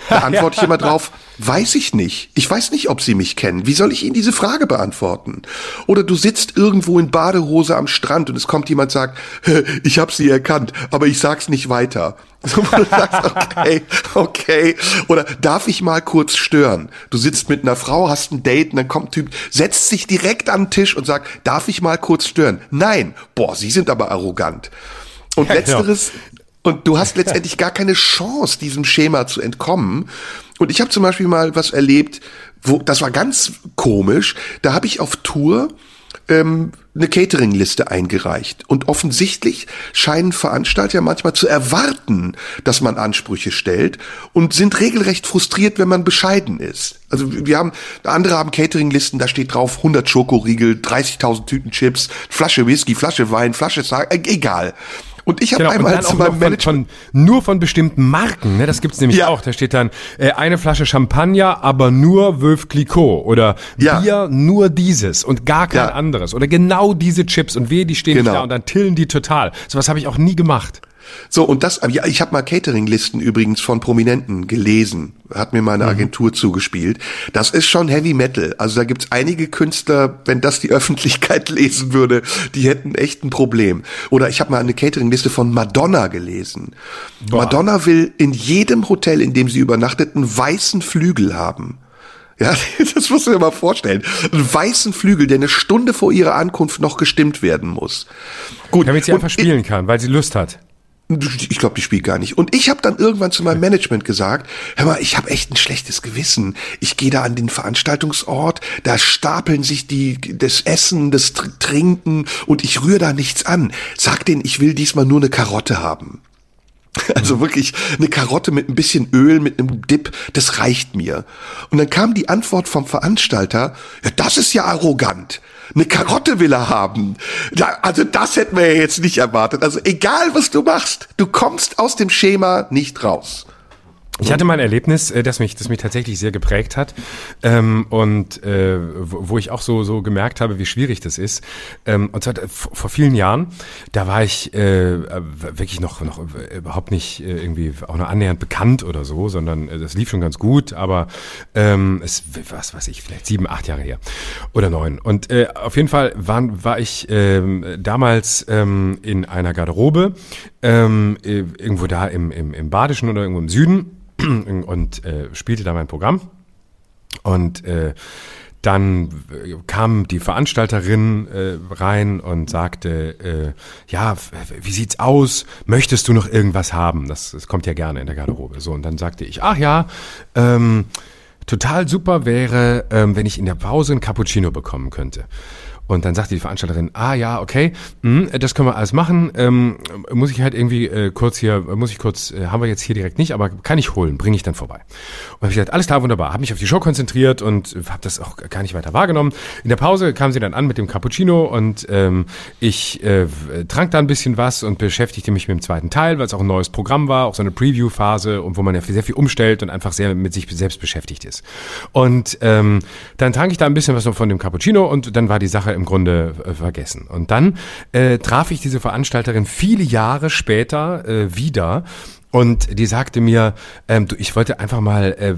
Da antworte ich immer drauf, weiß ich nicht. Ich weiß nicht, ob Sie mich kennen. Wie soll ich Ihnen diese Frage beantworten? Oder du sitzt irgendwo in Badehose am Strand und es kommt jemand und sagt, ich habe Sie erkannt, aber ich sag's nicht weiter. So, wo du sagst, okay, okay. Oder darf ich mal kurz stören? Du sitzt mit einer Frau, hast ein Date und dann kommt ein Typ, setzt sich direkt an den Tisch und sagt, darf ich mal kurz stören? Nein. Boah, Sie sind aber arrogant. Und Ja, genau. letzteres, und du hast letztendlich gar keine Chance, diesem Schema zu entkommen. Und ich habe zum Beispiel mal was erlebt, wo das war ganz komisch. Da habe ich auf Tour ähm, eine Catering-Liste eingereicht. Und offensichtlich scheinen Veranstalter manchmal zu erwarten, dass man Ansprüche stellt und sind regelrecht frustriert, wenn man bescheiden ist. Also wir haben, andere haben Catering-Listen, da steht drauf 100 Schokoriegel, 30.000 Tüten Chips, Flasche Whisky, Flasche Wein, Flasche Sa äh, egal. Und ich habe Genau, einmal zu auch meinem noch von, Management von, nur von bestimmten Marken, ne? das gibt's nämlich Ja. auch. Da steht dann äh, eine Flasche Champagner, aber nur Veuve Clicquot oder Ja. Bier nur dieses und gar kein Ja. anderes oder genau diese Chips und wehe, die stehen Genau. nicht da und dann tillen die total. Sowas habe ich auch nie gemacht. So, und das, ja, ich habe mal Catering-Listen übrigens von Prominenten gelesen, hat mir Mhm. meine Agentur zugespielt. Das ist schon Heavy Metal. Also da gibt's einige Künstler, wenn das die Öffentlichkeit lesen würde, die hätten echt ein Problem. Oder ich habe mal eine Catering-Liste von Madonna gelesen. Madonna will in jedem Hotel, in dem sie übernachtet, einen weißen Flügel haben. Ja, das musst du dir mal vorstellen. Einen weißen Flügel, der eine Stunde vor ihrer Ankunft noch gestimmt werden muss. Gut. Damit sie und einfach spielen kann, weil sie Lust hat. Ich glaube, die spielt gar nicht. Und ich habe dann irgendwann zu meinem Management gesagt, hör mal, ich habe echt ein schlechtes Gewissen. Ich gehe da an den Veranstaltungsort, da stapeln sich die das Essen, das Tr- Trinken und ich rühre da nichts an. Sag denen, ich will diesmal nur eine Karotte haben. Also wirklich eine Karotte mit ein bisschen Öl, mit einem Dip, das reicht mir. Und dann kam die Antwort vom Veranstalter, ja, das ist ja arrogant. Eine Karotte will er haben. Ja, also das hätten wir ja jetzt nicht erwartet. Also egal, was du machst, du kommst aus dem Schema nicht raus. Ich hatte mal ein Erlebnis, äh, das mich, das mich tatsächlich sehr geprägt hat ähm, und äh, wo, wo ich auch so so gemerkt habe, wie schwierig das ist. Ähm, und zwar vor vielen Jahren, da war ich äh, wirklich noch noch überhaupt nicht äh, irgendwie auch nur annähernd bekannt oder so, sondern äh, das lief schon ganz gut, aber ähm, es was weiß ich vielleicht sieben, acht Jahre her oder neun. Und äh, auf jeden Fall waren, war ich ähm, damals ähm, in einer Garderobe ähm, äh, irgendwo da im, im, im Badischen oder irgendwo im Süden und äh, spielte da mein Programm. Und äh, dann kam die Veranstalterin äh, rein und sagte, äh, ja, wie sieht's aus? Möchtest du noch irgendwas haben? Das, das kommt ja gerne in der Garderobe. So, und dann sagte ich, ach ja, ähm, total super wäre, ähm, wenn ich in der Pause ein Cappuccino bekommen könnte. Und dann sagte die Veranstalterin, ah ja, okay, mh, das können wir alles machen. Ähm, muss ich halt irgendwie äh, kurz hier, muss ich kurz, äh, haben wir jetzt hier direkt nicht, aber kann ich holen, bringe ich dann vorbei. Und habe ich gesagt, alles klar, wunderbar. Habe mich auf die Show konzentriert und habe das auch gar nicht weiter wahrgenommen. In der Pause kam sie dann an mit dem Cappuccino und ähm, ich äh, trank da ein bisschen was und beschäftigte mich mit dem zweiten Teil, weil es auch ein neues Programm war, auch so eine Preview-Phase und wo man ja sehr viel umstellt und einfach sehr mit sich selbst beschäftigt ist. Und ähm, dann trank ich da ein bisschen was von dem Cappuccino und dann war die Sache im Grunde äh, vergessen. Und dann äh, traf ich diese Veranstalterin viele Jahre später äh, wieder und die sagte mir, ähm, du, ich wollte einfach mal, äh,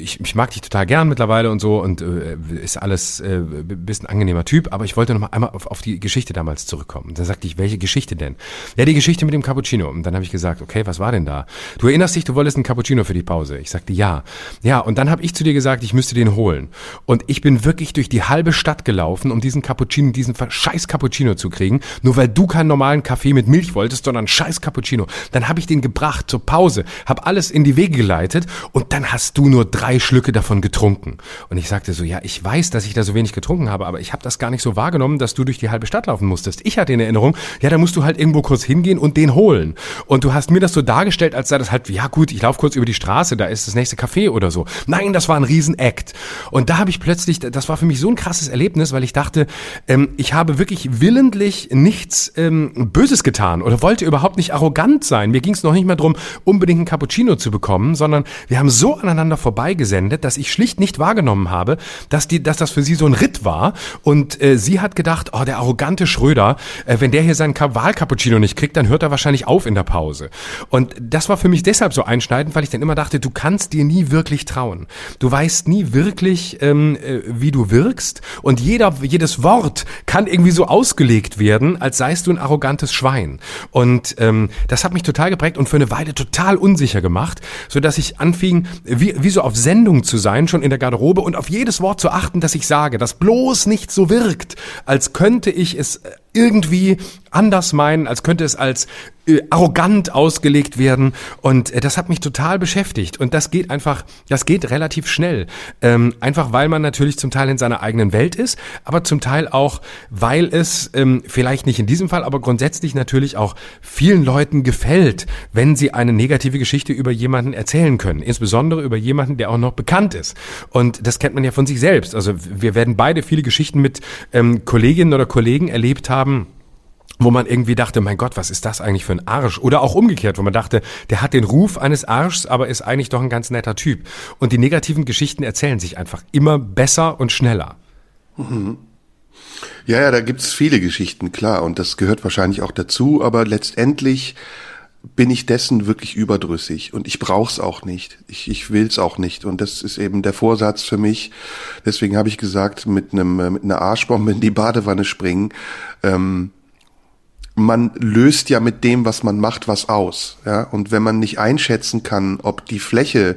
ich, ich mag dich total gern mittlerweile und so und äh, ist alles, äh, bist ein angenehmer Typ, aber ich wollte noch mal einmal auf, auf die Geschichte damals zurückkommen. Und dann sagte ich, welche Geschichte denn? Ja, die Geschichte mit dem Cappuccino. Und dann habe ich gesagt, okay, was war denn da? Du erinnerst dich, du wolltest einen Cappuccino für die Pause. Ich sagte, ja. Ja, und dann habe ich zu dir gesagt, ich müsste den holen. Und ich bin wirklich durch die halbe Stadt gelaufen, um diesen Cappuccino, diesen scheiß Cappuccino zu kriegen, nur weil du keinen normalen Kaffee mit Milch wolltest, sondern scheiß Cappuccino. Dann habe ich den gebracht zur Pause, habe alles in die Wege geleitet und dann hast du nur drei Schlücke davon getrunken. Und ich sagte so, ja, ich weiß, dass ich da so wenig getrunken habe, aber ich habe das gar nicht so wahrgenommen, dass du durch die halbe Stadt laufen musstest. Ich hatte in Erinnerung, ja, da musst du halt irgendwo kurz hingehen und den holen. Und du hast mir das so dargestellt, als sei das halt, ja gut, ich laufe kurz über die Straße, da ist das nächste Café oder so. Nein, das war ein Riesenakt. Und da habe ich plötzlich, das war für mich so ein krasses Erlebnis, weil ich dachte, ähm, ich habe wirklich willentlich nichts ähm, Böses getan oder wollte überhaupt nicht arrogant sein. Mir ging es noch nicht mehr drum, unbedingt einen Cappuccino zu bekommen, sondern wir haben so aneinander vorbeigesendet, dass ich schlicht nicht wahrgenommen habe, dass, die, dass das für sie so ein Ritt war. Und äh, sie hat gedacht, oh, der arrogante Schröder, äh, wenn der hier seinen Wahlcappuccino nicht kriegt, dann hört er wahrscheinlich auf in der Pause. Und das war für mich deshalb so einschneidend, weil ich dann immer dachte, du kannst dir nie wirklich trauen. Du weißt nie wirklich, ähm, äh, wie du wirkst. Und jeder, jedes Wort kann irgendwie so ausgelegt werden, als seist du ein arrogantes Schwein. Und ähm, das hat mich total geprägt und für eine Weile total unsicher gemacht, so dass ich anfing, wie, wie so auf Sendung zu sein, schon in der Garderobe und auf jedes Wort zu achten, das ich sage, das bloß nicht so wirkt, als könnte ich es irgendwie anders meinen, als könnte es als äh, arrogant ausgelegt werden. Und äh, das hat mich total beschäftigt. Und das geht einfach, das geht relativ schnell. Ähm, einfach weil man natürlich zum Teil in seiner eigenen Welt ist, aber zum Teil auch, weil es ähm, vielleicht nicht in diesem Fall, aber grundsätzlich natürlich auch vielen Leuten gefällt, wenn sie eine negative Geschichte über jemanden erzählen können. Insbesondere über jemanden, der auch noch bekannt ist. Und das kennt man ja von sich selbst. Also wir werden beide viele Geschichten mit ähm, Kolleginnen oder Kollegen erlebt haben, wo man irgendwie dachte, mein Gott, was ist das eigentlich für ein Arsch? Oder auch umgekehrt, wo man dachte, der hat den Ruf eines Arschs, aber ist eigentlich doch ein ganz netter Typ. Und die negativen Geschichten erzählen sich einfach immer besser und schneller. Mhm. Ja, ja, da gibt's viele Geschichten, klar, und das gehört wahrscheinlich auch dazu, aber letztendlich bin ich dessen wirklich überdrüssig und ich brauch's auch nicht. Ich, ich will's auch nicht und das ist eben der Vorsatz für mich. Deswegen habe ich gesagt, mit einem mit einer Arschbombe in die Badewanne springen. Ähm, man löst ja mit dem, was man macht, was aus. Ja? Und wenn man nicht einschätzen kann, ob die Fläche,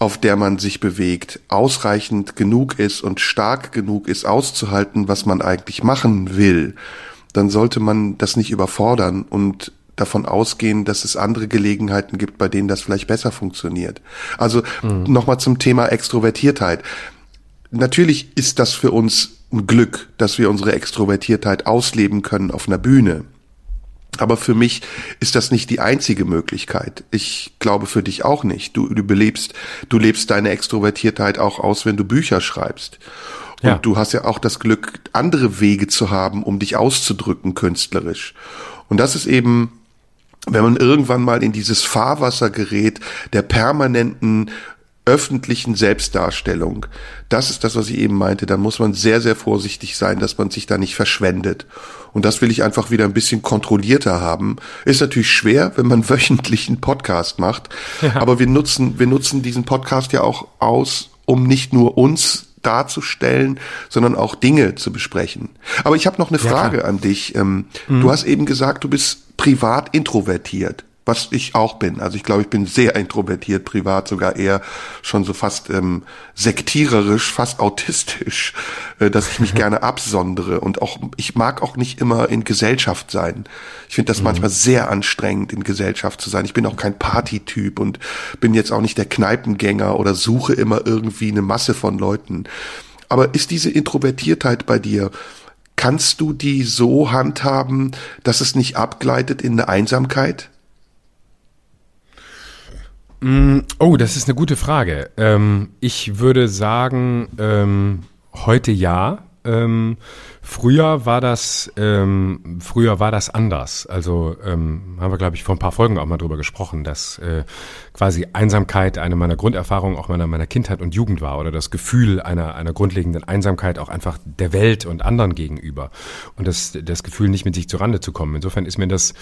auf der man sich bewegt, ausreichend genug ist und stark genug ist, auszuhalten, was man eigentlich machen will, dann sollte man das nicht überfordern und davon ausgehen, dass es andere Gelegenheiten gibt, bei denen das vielleicht besser funktioniert. Also mhm. nochmal zum Thema Extrovertiertheit. Natürlich ist das für uns ein Glück, dass wir unsere Extrovertiertheit ausleben können auf einer Bühne. Aber für mich ist das nicht die einzige Möglichkeit. Ich glaube für dich auch nicht. Du, du belebst, du lebst deine Extrovertiertheit auch aus, wenn du Bücher schreibst. Und ja. du hast ja auch das Glück, andere Wege zu haben, um dich auszudrücken künstlerisch. Und das ist eben wenn man irgendwann mal in dieses Fahrwasser gerät der permanenten öffentlichen Selbstdarstellung. Das ist das, was ich eben meinte. Da muss man sehr, sehr vorsichtig sein, dass man sich da nicht verschwendet. Und das will ich einfach wieder ein bisschen kontrollierter haben. Ist natürlich schwer, wenn man wöchentlich einen Podcast macht. Ja. Aber wir nutzen, wir nutzen diesen Podcast ja auch aus, um nicht nur uns darzustellen, sondern auch Dinge zu besprechen. Aber ich habe noch eine Frage ja, an dich. Ähm, mhm. Du hast eben gesagt, du bist privat introvertiert was ich auch bin. Also ich glaube, ich bin sehr introvertiert, privat sogar eher schon so fast ähm, sektiererisch, fast autistisch, äh, dass ich mich gerne absondere und auch ich mag auch nicht immer in Gesellschaft sein. Ich finde das mhm. manchmal sehr anstrengend, in Gesellschaft zu sein. Ich bin auch kein Partytyp und bin jetzt auch nicht der Kneipengänger oder suche immer irgendwie eine Masse von Leuten. Aber ist diese Introvertiertheit bei dir Kannst du die so handhaben, dass es nicht abgleitet in eine Einsamkeit? Mm, oh, das ist eine gute Frage. Ähm, ich würde sagen, ähm, heute ja. Ähm, früher war das, ähm, früher war das anders. Also ähm, haben wir, glaube ich, vor ein paar Folgen auch mal drüber gesprochen, dass äh, quasi Einsamkeit eine meiner Grunderfahrungen auch meiner, meiner Kindheit und Jugend war oder das Gefühl einer, einer grundlegenden Einsamkeit auch einfach der Welt und anderen gegenüber und das, das Gefühl, nicht mit sich zurande zu kommen. Insofern ist mir das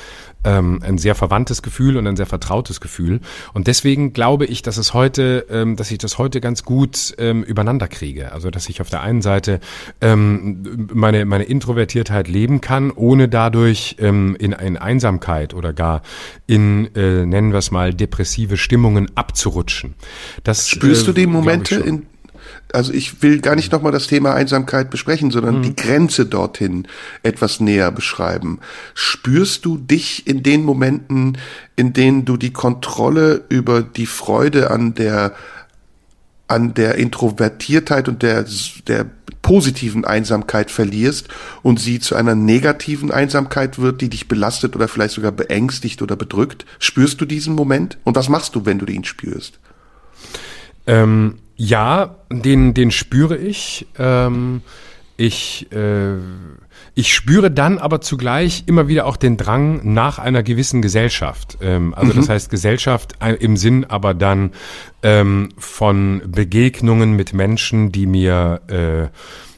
ähm, ein sehr verwandtes Gefühl und ein sehr vertrautes Gefühl und deswegen glaube ich, dass es heute, ähm, dass ich das heute ganz gut ähm, übereinander kriege. Also, dass ich auf der einen Seite ähm, meine, meine Introvertiertheit leben kann, ohne dadurch ähm, in, in Einsamkeit oder gar in, äh, nennen wir es mal, depressive Stimmungen abzurutschen. Das, Spürst du die äh, Momente in, also ich will gar nicht nochmal das Thema Einsamkeit besprechen, sondern mhm. die Grenze dorthin etwas näher beschreiben. Spürst du dich in den Momenten, in denen du die Kontrolle über die Freude an der an der Introvertiertheit und der, der positiven Einsamkeit verlierst und sie zu einer negativen Einsamkeit wird, die dich belastet oder vielleicht sogar beängstigt oder bedrückt? Spürst du diesen Moment? Und was machst du, wenn du ihn spürst? Ähm, ja, den, den spüre ich. Ähm, ich äh, ich spüre dann aber zugleich immer wieder auch den Drang nach einer gewissen Gesellschaft. Ähm, also mhm. das heißt Gesellschaft im Sinn aber dann ähm, von Begegnungen mit Menschen, die mir äh,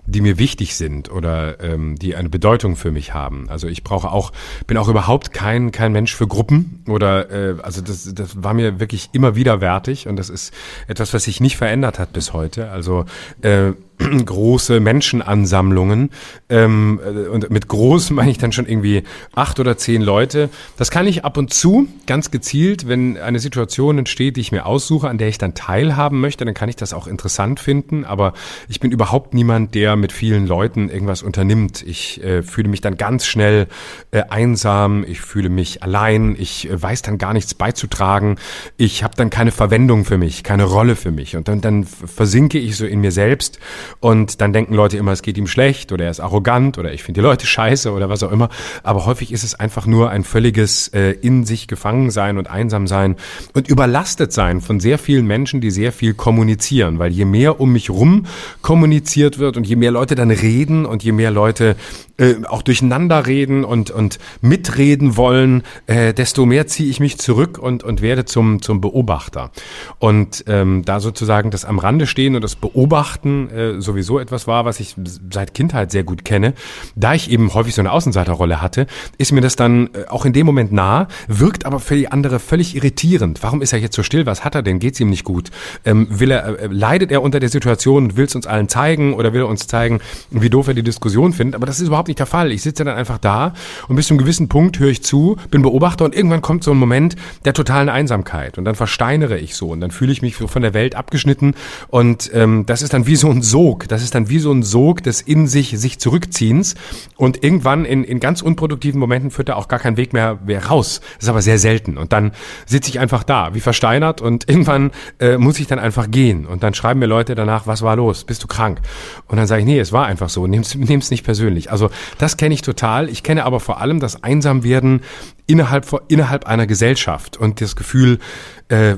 die mir wichtig sind oder ähm, die eine Bedeutung für mich haben. Also ich brauche auch, bin auch überhaupt kein kein Mensch für Gruppen oder äh, also das das war mir wirklich immer widerwärtig und das ist etwas, was sich nicht verändert hat bis heute. Also äh, große Menschenansammlungen. Ähm, äh, und mit groß meine ich dann schon irgendwie acht oder zehn Leute. Das kann ich ab und zu ganz gezielt, wenn eine Situation entsteht, die ich mir aussuche, an der ich dann teilhaben möchte, dann kann ich das auch interessant finden. Aber ich bin überhaupt niemand, der mit vielen Leuten irgendwas unternimmt. Ich äh, fühle mich dann ganz schnell äh, einsam. Ich fühle mich allein. Ich äh, weiß dann gar nichts beizutragen. Ich habe dann keine Verwendung für mich, keine Rolle für mich. Und dann, dann versinke ich so in mir selbst und dann denken Leute immer, es geht ihm schlecht oder er ist arrogant oder ich finde die Leute scheiße oder was auch immer. Aber häufig ist es einfach nur ein völliges äh, in sich gefangen sein und einsam sein und überlastet sein von sehr vielen Menschen, die sehr viel kommunizieren. Weil je mehr um mich rum kommuniziert wird und je mehr Leute dann reden und je mehr Leute äh, auch durcheinander reden und, und mitreden wollen, äh, desto mehr ziehe ich mich zurück und, und werde zum, zum Beobachter. Und ähm, da sozusagen das am Rande stehen und das Beobachten äh, sowieso etwas war, was ich seit Kindheit sehr gut kenne, da ich eben häufig so eine Außenseiterrolle hatte, ist mir das dann äh, auch in dem Moment nah, wirkt aber für die andere völlig irritierend. Warum ist er jetzt so still? Was hat er denn? Geht's ihm nicht gut? Ähm, will er, äh, leidet er unter der Situation und will es uns allen zeigen oder will er uns zeigen, wie doof er die Diskussion findet? Aber das ist überhaupt nicht der Fall. Ich sitze dann einfach da und bis zu einem gewissen Punkt höre ich zu, bin Beobachter und irgendwann kommt so ein Moment der totalen Einsamkeit und dann versteinere ich so und dann fühle ich mich von der Welt abgeschnitten und ähm, das ist dann wie so ein Sog. Das ist dann wie so ein Sog des in sich sich zurückziehens und irgendwann in, in ganz unproduktiven Momenten führt da auch gar kein Weg mehr, mehr raus. Das ist aber sehr selten und dann sitze ich einfach da, wie versteinert und irgendwann äh, muss ich dann einfach gehen und dann schreiben mir Leute danach, was war los? Bist du krank? Und dann sage ich, nee, es war einfach so, nimm's, nimm's nicht persönlich. Also das kenne ich total. Ich kenne aber vor allem das Einsamwerden innerhalb, innerhalb einer Gesellschaft und das Gefühl, äh,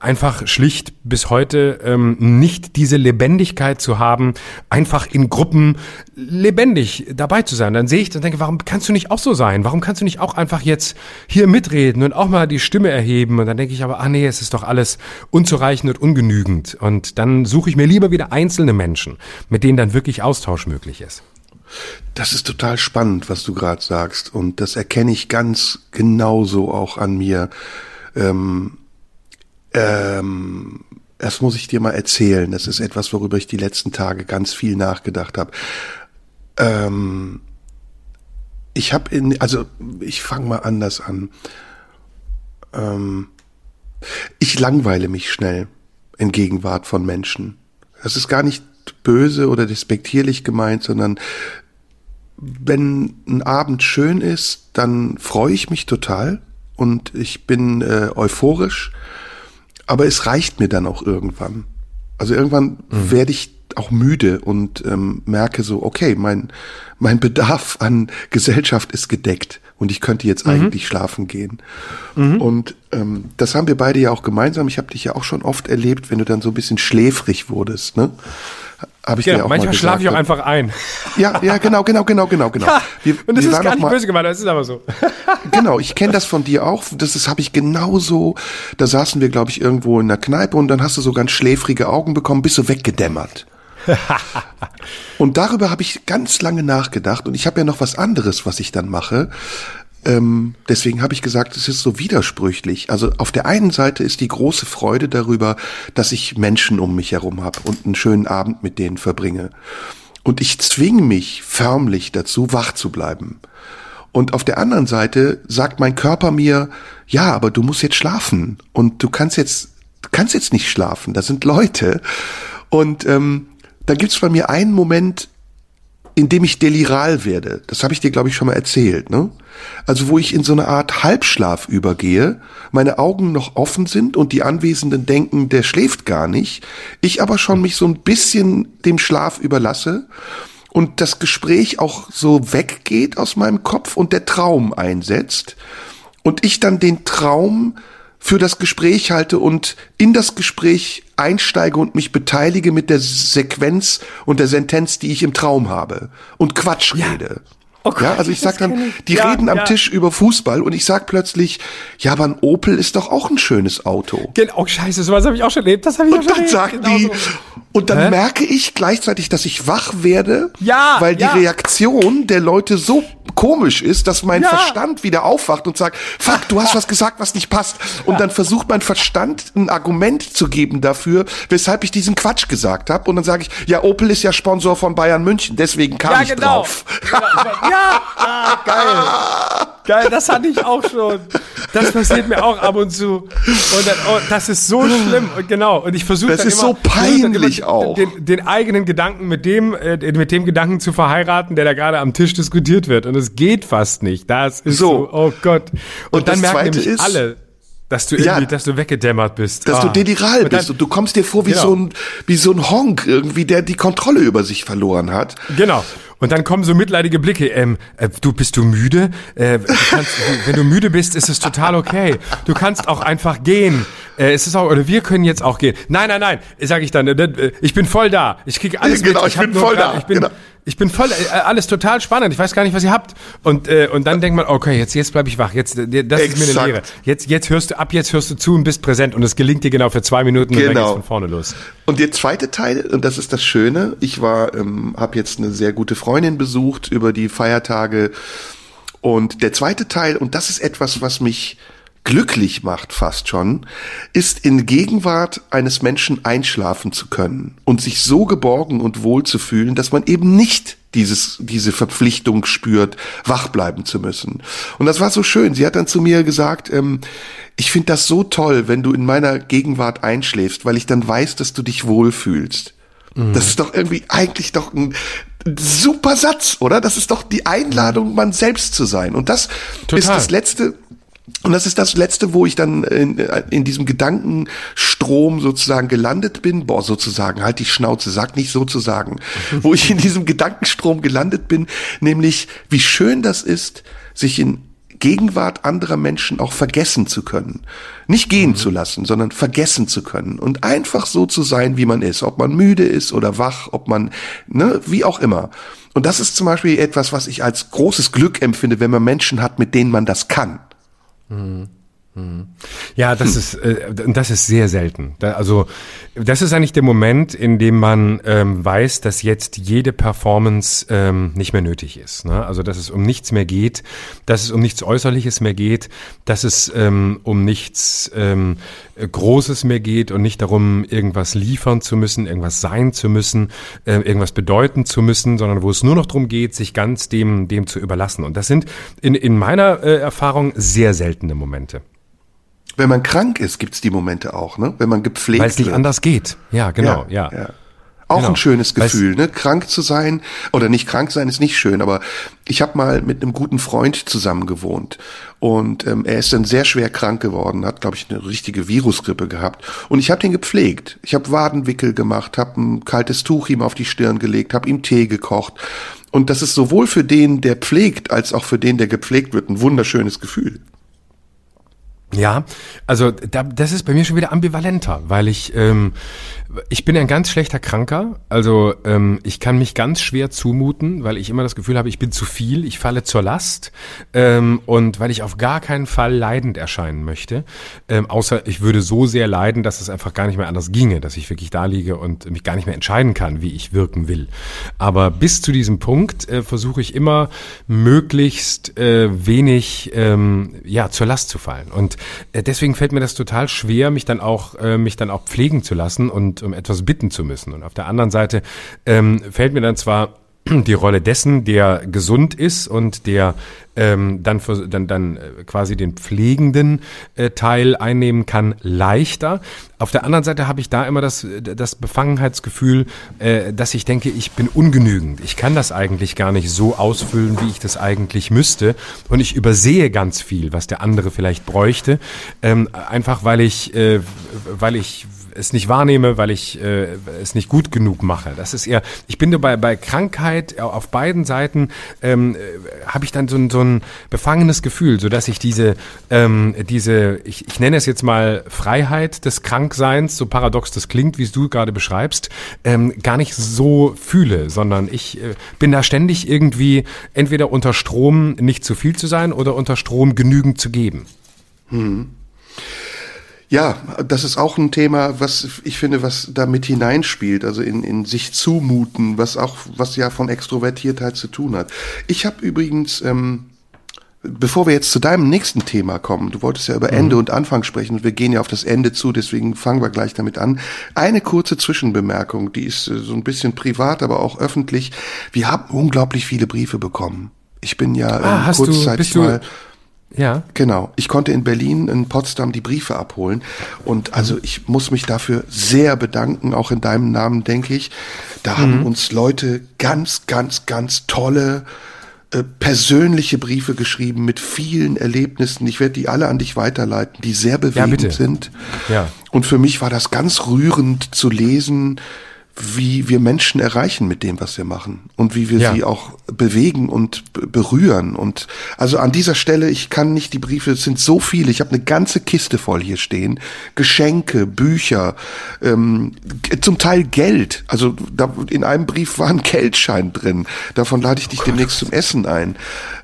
einfach schlicht bis heute ähm, nicht diese Lebendigkeit zu haben, einfach in Gruppen lebendig dabei zu sein. Dann sehe ich und denke, warum kannst du nicht auch so sein? Warum kannst du nicht auch einfach jetzt hier mitreden und auch mal die Stimme erheben? Und dann denke ich aber, ah nee, es ist doch alles unzureichend und ungenügend. Und dann suche ich mir lieber wieder einzelne Menschen, mit denen dann wirklich Austausch möglich ist. Das ist total spannend, was du gerade sagst. Und das erkenne ich ganz genauso auch an mir. Ähm, ähm, das muss ich dir mal erzählen. Das ist etwas, worüber ich die letzten Tage ganz viel nachgedacht habe. Ähm, ich habe in, also ich fange mal anders an. Ähm, ich langweile mich schnell in Gegenwart von Menschen. Das ist gar nicht böse oder despektierlich gemeint, sondern wenn ein Abend schön ist, dann freue ich mich total und ich bin äh, euphorisch, aber es reicht mir dann auch irgendwann. Also irgendwann mhm. werde ich auch müde und ähm, merke so, okay, mein, mein Bedarf an Gesellschaft ist gedeckt und ich könnte jetzt mhm. eigentlich schlafen gehen. Mhm. Und ähm, das haben wir beide ja auch gemeinsam. Ich habe dich ja auch schon oft erlebt, wenn du dann so ein bisschen schläfrig wurdest. Ne? Hab ich genau, dir auch manchmal schlafe ich auch einfach ein. Ja, ja, genau, genau, genau, genau, genau. Wir, und das ist gar nicht mal, böse gemeint, das ist aber so. genau, ich kenne das von dir auch. Das ist habe ich genauso. Da saßen wir, glaube ich, irgendwo in der Kneipe und dann hast du so ganz schläfrige Augen bekommen, bist du weggedämmert. und darüber habe ich ganz lange nachgedacht und ich habe ja noch was anderes, was ich dann mache. Ähm, deswegen habe ich gesagt, es ist so widersprüchlich. Also auf der einen Seite ist die große Freude darüber, dass ich Menschen um mich herum habe und einen schönen Abend mit denen verbringe. Und ich zwinge mich förmlich dazu, wach zu bleiben. Und auf der anderen Seite sagt mein Körper mir, ja, aber du musst jetzt schlafen und du kannst jetzt, du kannst jetzt nicht schlafen. Da sind Leute. Und ähm, da gibt's bei mir einen Moment, in dem ich deliral werde. Das habe ich dir, glaube ich, schon mal erzählt. Ne? Also wo ich in so eine Art Halbschlaf übergehe, meine Augen noch offen sind und die Anwesenden denken, der schläft gar nicht, ich aber schon mich so ein bisschen dem Schlaf überlasse und das Gespräch auch so weggeht aus meinem Kopf und der Traum einsetzt und ich dann den Traum für das Gespräch halte und in das Gespräch einsteige und mich beteilige mit der Sequenz und der Sentenz, die ich im Traum habe und Quatsch ja. rede. Oh Gott, ja, also ich sag dann, die ja, reden am ja. Tisch über Fußball und ich sag plötzlich, ja, aber ein Opel ist doch auch ein schönes Auto. Genau, oh, scheiße, sowas habe ich auch schon erlebt. Das habe ich und auch schon erlebt. Und dann sagen die, genau und dann Hä? merke ich gleichzeitig, dass ich wach werde, ja, weil die Reaktion der Leute so komisch ist, dass mein. Verstand wieder aufwacht und sagt, fuck, du hast was gesagt, was nicht passt. Und dann versucht mein Verstand ein Argument zu geben dafür, weshalb ich diesen Quatsch gesagt habe. Und dann sage ich, ja, Opel ist ja Sponsor von Bayern München, deswegen kam ich genau. drauf. Ja, ja, geil. Geil, das hatte ich auch schon. Das passiert mir auch ab und zu. Und dann, oh, das ist so schlimm. Und genau. Und ich versuche Das ist immer, so peinlich auch. Den, den, eigenen Gedanken mit dem, äh, mit dem Gedanken zu verheiraten, der da gerade am Tisch diskutiert wird. Und es geht fast nicht. Das ist so, so oh Gott. Und, und dann merken nämlich ist, alle, dass du irgendwie, ja, dass du weggedämmert bist. Dass ah. du deliral bist und du kommst dir vor wie genau. so ein, wie so ein Honk irgendwie, der die Kontrolle über sich verloren hat. Genau. Und dann kommen so mitleidige Blicke. Ähm, äh, du bist du müde? Äh, du kannst, wenn du müde bist, ist es total okay. Du kannst auch einfach gehen. Äh, es ist auch, oder wir können jetzt auch gehen. Nein, nein, nein, sage ich dann. Äh, ich bin voll da. Ich kriege alles genau, mit. Ich, ich bin voll grad, da. Ich bin, genau. Ich bin voll, äh, alles total spannend. Ich weiß gar nicht, was ihr habt. Und äh, und dann denkt man, okay, jetzt jetzt bleib ich wach. Jetzt das Exakt. ist mir eine Lehre. Jetzt jetzt hörst du ab, jetzt hörst du zu und bist präsent und es gelingt dir genau für zwei Minuten genau. und dann geht's genau. von vorne los. Und der zweite Teil und das ist das Schöne. Ich war, ähm, habe jetzt eine sehr gute Freundin besucht über die Feiertage und der zweite Teil und das ist etwas, was mich glücklich macht fast schon, ist in Gegenwart eines Menschen einschlafen zu können und sich so geborgen und wohl zu fühlen, dass man eben nicht dieses, diese Verpflichtung spürt, wach bleiben zu müssen. Und das war so schön. Sie hat dann zu mir gesagt, ähm, ich finde das so toll, wenn du in meiner Gegenwart einschläfst, weil ich dann weiß, dass du dich wohlfühlst. Mhm. Das ist doch irgendwie eigentlich doch ein super Satz, oder? Das ist doch die Einladung, man selbst zu sein. Und das Total. ist das letzte, und das ist das Letzte, wo ich dann in, in, diesem Gedankenstrom sozusagen gelandet bin. Boah, sozusagen, halt die Schnauze, sag nicht sozusagen. wo ich in diesem Gedankenstrom gelandet bin, nämlich wie schön das ist, sich in Gegenwart anderer Menschen auch vergessen zu können. Nicht gehen mhm. zu lassen, sondern vergessen zu können und einfach so zu sein, wie man ist. Ob man müde ist oder wach, ob man, ne, wie auch immer. Und das ist zum Beispiel etwas, was ich als großes Glück empfinde, wenn man Menschen hat, mit denen man das kann. Mhm. Mhm. Ja, das ist äh, das ist sehr selten. Da, also das ist eigentlich der Moment, in dem man ähm, weiß, dass jetzt jede Performance ähm, nicht mehr nötig ist. Ne? Also dass es um nichts mehr geht, dass es um nichts Äußerliches mehr geht, dass es ähm, um nichts ähm, Großes mehr geht und nicht darum, irgendwas liefern zu müssen, irgendwas sein zu müssen, äh, irgendwas bedeuten zu müssen, sondern wo es nur noch darum geht, sich ganz dem dem zu überlassen. Und das sind in in meiner äh, Erfahrung sehr seltene Momente. Wenn man krank ist, gibt's die Momente auch, ne? Wenn man gepflegt Weil es nicht wird. anders geht. Ja, genau, ja. ja. ja. Auch genau. ein schönes Gefühl, ne? Krank zu sein oder nicht krank sein ist nicht schön, aber ich habe mal mit einem guten Freund zusammen gewohnt und ähm, er ist dann sehr schwer krank geworden, hat glaube ich eine richtige Virusgrippe gehabt und ich habe den gepflegt. Ich habe Wadenwickel gemacht, habe ein kaltes Tuch ihm auf die Stirn gelegt, habe ihm Tee gekocht und das ist sowohl für den, der pflegt, als auch für den, der gepflegt wird, ein wunderschönes Gefühl. Ja, also da, das ist bei mir schon wieder ambivalenter, weil ich ähm, ich bin ein ganz schlechter Kranker. Also ähm, ich kann mich ganz schwer zumuten, weil ich immer das Gefühl habe, ich bin zu viel, ich falle zur Last ähm, und weil ich auf gar keinen Fall leidend erscheinen möchte. Ähm, außer ich würde so sehr leiden, dass es einfach gar nicht mehr anders ginge, dass ich wirklich da liege und mich gar nicht mehr entscheiden kann, wie ich wirken will. Aber bis zu diesem Punkt äh, versuche ich immer möglichst äh, wenig ähm, ja zur Last zu fallen und deswegen fällt mir das total schwer, mich dann auch äh, mich dann auch pflegen zu lassen und um etwas bitten zu müssen. Und auf der anderen Seite ähm, fällt mir dann zwar die Rolle dessen, der gesund ist und der ähm, dann, für, dann, dann äh, quasi den pflegenden äh, Teil einnehmen kann, leichter. Auf der anderen Seite habe ich da immer das, das Befangenheitsgefühl, äh, dass ich denke, ich bin ungenügend. Ich kann das eigentlich gar nicht so ausfüllen, wie ich das eigentlich müsste. Und ich übersehe ganz viel, was der andere vielleicht bräuchte. Ähm, einfach weil ich, äh, weil ich es nicht wahrnehme, weil ich äh, es nicht gut genug mache. Das ist eher, ich bin dabei bei Krankheit auf beiden Seiten ähm, äh, habe ich dann so ein, so ein befangenes Gefühl, so dass ich diese ähm, diese ich, ich nenne es jetzt mal Freiheit des Krankseins, so paradox das klingt, wie es du gerade beschreibst, ähm, gar nicht so fühle, sondern ich äh, bin da ständig irgendwie entweder unter Strom nicht zu viel zu sein oder unter Strom genügend zu geben. Hm. Ja, das ist auch ein Thema, was ich finde, was da mit hineinspielt, also in, in sich zumuten, was auch, was ja von Extrovertiertheit zu tun hat. Ich habe übrigens, ähm, bevor wir jetzt zu deinem nächsten Thema kommen, du wolltest ja über mhm. Ende und Anfang sprechen und wir gehen ja auf das Ende zu, deswegen fangen wir gleich damit an. Eine kurze Zwischenbemerkung, die ist äh, so ein bisschen privat, aber auch öffentlich. Wir haben unglaublich viele Briefe bekommen. Ich bin ja ah, ähm, kurzzeitig du, mal ja. Genau. Ich konnte in Berlin, in Potsdam die Briefe abholen. Und also ich muss mich dafür sehr bedanken, auch in deinem Namen, denke ich. Da mhm. haben uns Leute ganz, ganz, ganz tolle äh, persönliche Briefe geschrieben mit vielen Erlebnissen. Ich werde die alle an dich weiterleiten, die sehr bewegend ja, sind. Ja. Und für mich war das ganz rührend zu lesen, wie wir Menschen erreichen mit dem, was wir machen und wie wir ja. sie auch bewegen und berühren. Und also an dieser Stelle, ich kann nicht die Briefe, es sind so viele, ich habe eine ganze Kiste voll hier stehen. Geschenke, Bücher, ähm, zum Teil Geld. Also da, in einem Brief war ein Geldschein drin. Davon lade ich dich oh demnächst zum Essen ein.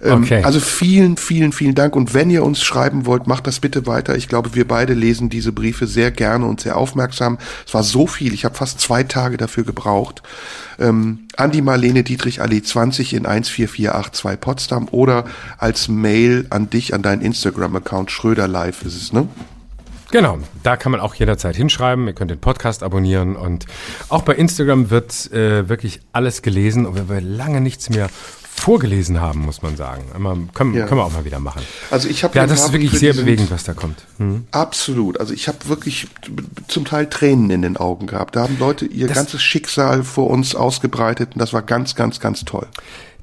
Ähm, okay. Also vielen, vielen, vielen Dank. Und wenn ihr uns schreiben wollt, macht das bitte weiter. Ich glaube, wir beide lesen diese Briefe sehr gerne und sehr aufmerksam. Es war so viel. Ich habe fast zwei Tage dafür gebraucht. Ähm, an die Marlene Dietrich Allee 20 in 14482 Potsdam oder als Mail an dich, an deinen Instagram-Account Schröder Live ist es, ne? Genau, da kann man auch jederzeit hinschreiben. Ihr könnt den Podcast abonnieren und auch bei Instagram wird äh, wirklich alles gelesen und wir lange nichts mehr vorgelesen haben, muss man sagen. Immer, können, ja. können wir auch mal wieder machen. Also ich habe ja, das ist wirklich sehr bewegend, was da kommt. Hm. Absolut. Also ich habe wirklich zum Teil Tränen in den Augen gehabt. Da haben Leute ihr das ganzes Schicksal vor uns ausgebreitet und das war ganz, ganz, ganz toll.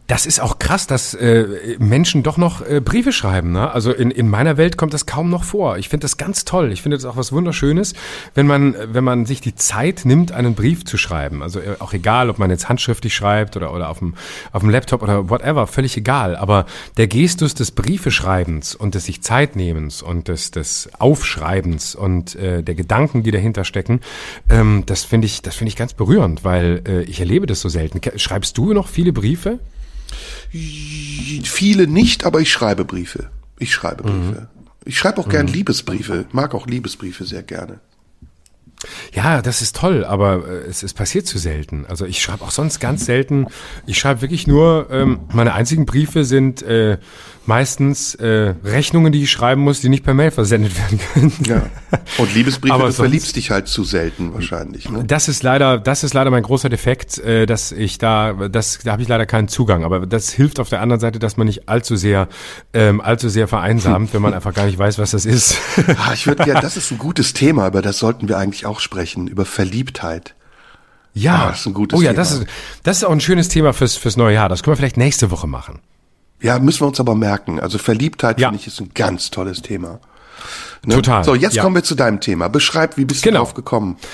Das ist auch krass, dass äh, Menschen doch noch äh, Briefe schreiben. Ne? Also in, in meiner Welt kommt das kaum noch vor. Ich finde das ganz toll. Ich finde das auch was Wunderschönes, wenn man, wenn man sich die Zeit nimmt, einen Brief zu schreiben. Also äh, auch egal, ob man jetzt handschriftlich schreibt oder, oder auf, dem, auf dem Laptop oder whatever, völlig egal. Aber der Gestus des Briefeschreibens und des sich Zeitnehmens und des, des Aufschreibens und äh, der Gedanken, die dahinter stecken, ähm, das finde ich, das finde ich ganz berührend, weil äh, ich erlebe das so selten. Schreibst du noch viele Briefe? Viele nicht, aber ich schreibe Briefe. Ich schreibe Briefe. Mhm. Ich schreibe auch gern mhm. Liebesbriefe, mag auch Liebesbriefe sehr gerne. Ja, das ist toll, aber äh, es, es passiert zu selten. Also ich schreibe auch sonst ganz selten. Ich schreibe wirklich nur, ähm, meine einzigen Briefe sind äh, meistens äh, Rechnungen, die ich schreiben muss, die nicht per Mail versendet werden können. Ja. Und Liebesbriefe, Aber du verliebst dich halt zu selten wahrscheinlich. Ne? Das ist leider, das ist leider mein großer Defekt, äh, dass ich da, das, da habe ich leider keinen Zugang. Aber das hilft auf der anderen Seite, dass man nicht allzu sehr, ähm, allzu sehr vereinsamt, wenn man einfach gar nicht weiß, was das ist. ah, ich würde gerne, das ist ein gutes Thema, über das sollten wir eigentlich auch sprechen, über Verliebtheit. Ja, ah, das ist ein gutes oh ja, Thema. das ist, das ist auch ein schönes Thema fürs, fürs neue Jahr. Das können wir vielleicht nächste Woche machen. Ja, müssen wir uns aber merken. Also Verliebtheit, ja. finde ich, ist ein ganz tolles Thema. Ne? Total. So, jetzt ja. kommen wir zu deinem Thema. Beschreib, wie bist genau. du drauf gekommen? Genau,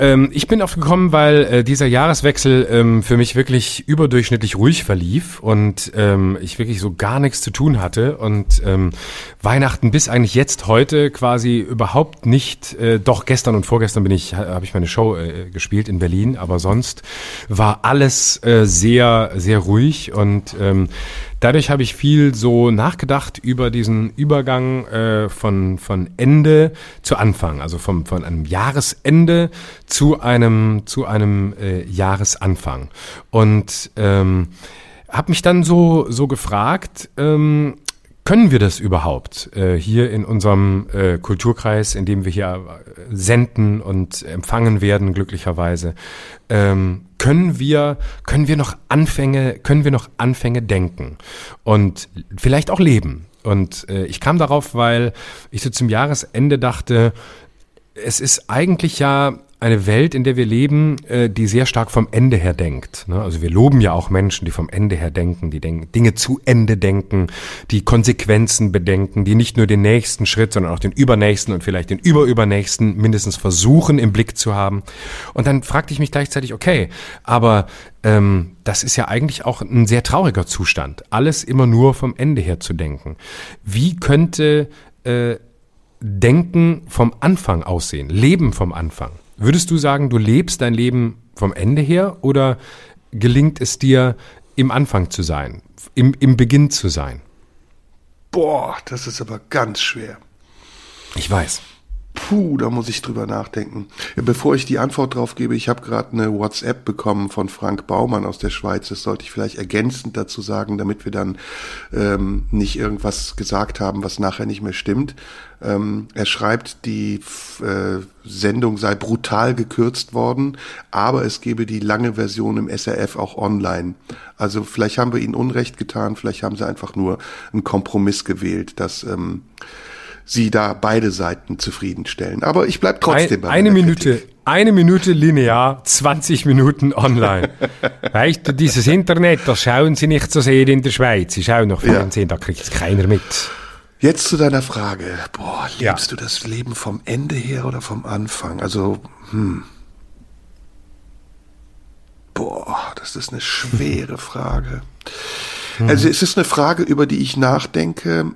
ähm, ich bin aufgekommen, weil äh, dieser Jahreswechsel ähm, für mich wirklich überdurchschnittlich ruhig verlief und ähm, ich wirklich so gar nichts zu tun hatte und ähm, Weihnachten bis eigentlich jetzt heute quasi überhaupt nicht. Äh, doch gestern und vorgestern bin ich habe ich meine Show äh, gespielt in Berlin, aber sonst war alles äh, sehr sehr ruhig und ähm, dadurch habe ich viel so nachgedacht über diesen Übergang äh, von, von Ende zu Anfang, also vom, von einem Jahresende zu einem, zu einem äh, Jahresanfang. Und ähm, habe mich dann so, so gefragt, ähm, können wir das überhaupt äh, hier in unserem äh, Kulturkreis, in dem wir hier äh, senden und empfangen werden, glücklicherweise? Ähm, können wir, können wir noch Anfänge, können wir noch Anfänge denken und vielleicht auch leben? Und äh, ich kam darauf, weil ich so zum Jahresende dachte, es ist eigentlich ja eine Welt, in der wir leben, äh, die sehr stark vom Ende her denkt. Ne? Also wir loben ja auch Menschen, die vom Ende her denken, die Dinge zu Ende denken, die Konsequenzen bedenken, die nicht nur den nächsten Schritt, sondern auch den übernächsten und vielleicht den überübernächsten mindestens versuchen im Blick zu haben. Und dann fragte ich mich gleichzeitig, okay, aber ähm, das ist ja eigentlich auch ein sehr trauriger Zustand, alles immer nur vom Ende her zu denken. Wie könnte äh, Denken vom Anfang aussehen, Leben vom Anfang? Würdest du sagen, du lebst dein Leben vom Ende her oder gelingt es dir, im Anfang zu sein, im, im Beginn zu sein? Boah, das ist aber ganz schwer. Ich weiß. Puh, da muss ich drüber nachdenken. Bevor ich die Antwort drauf gebe, ich habe gerade eine WhatsApp bekommen von Frank Baumann aus der Schweiz. Das sollte ich vielleicht ergänzend dazu sagen, damit wir dann ähm, nicht irgendwas gesagt haben, was nachher nicht mehr stimmt. Ähm, er schreibt, die äh, Sendung sei brutal gekürzt worden, aber es gebe die lange Version im SRF auch online. Also vielleicht haben wir ihnen Unrecht getan, vielleicht haben sie einfach nur einen Kompromiss gewählt, dass ähm, sie da beide Seiten zufriedenstellen. Aber ich bleib trotzdem bei Eine Minute, Kritik. eine Minute linear, 20 Minuten online. weißt du, dieses Internet, das schauen sie nicht so sehr in der Schweiz. Sie schauen noch Fernsehen, ja. da kriegt es keiner mit. Jetzt zu deiner Frage. Boah, liebst ja. du das Leben vom Ende her oder vom Anfang? Also, hm. Boah, das ist eine schwere Frage. Also es ist eine Frage, über die ich nachdenke,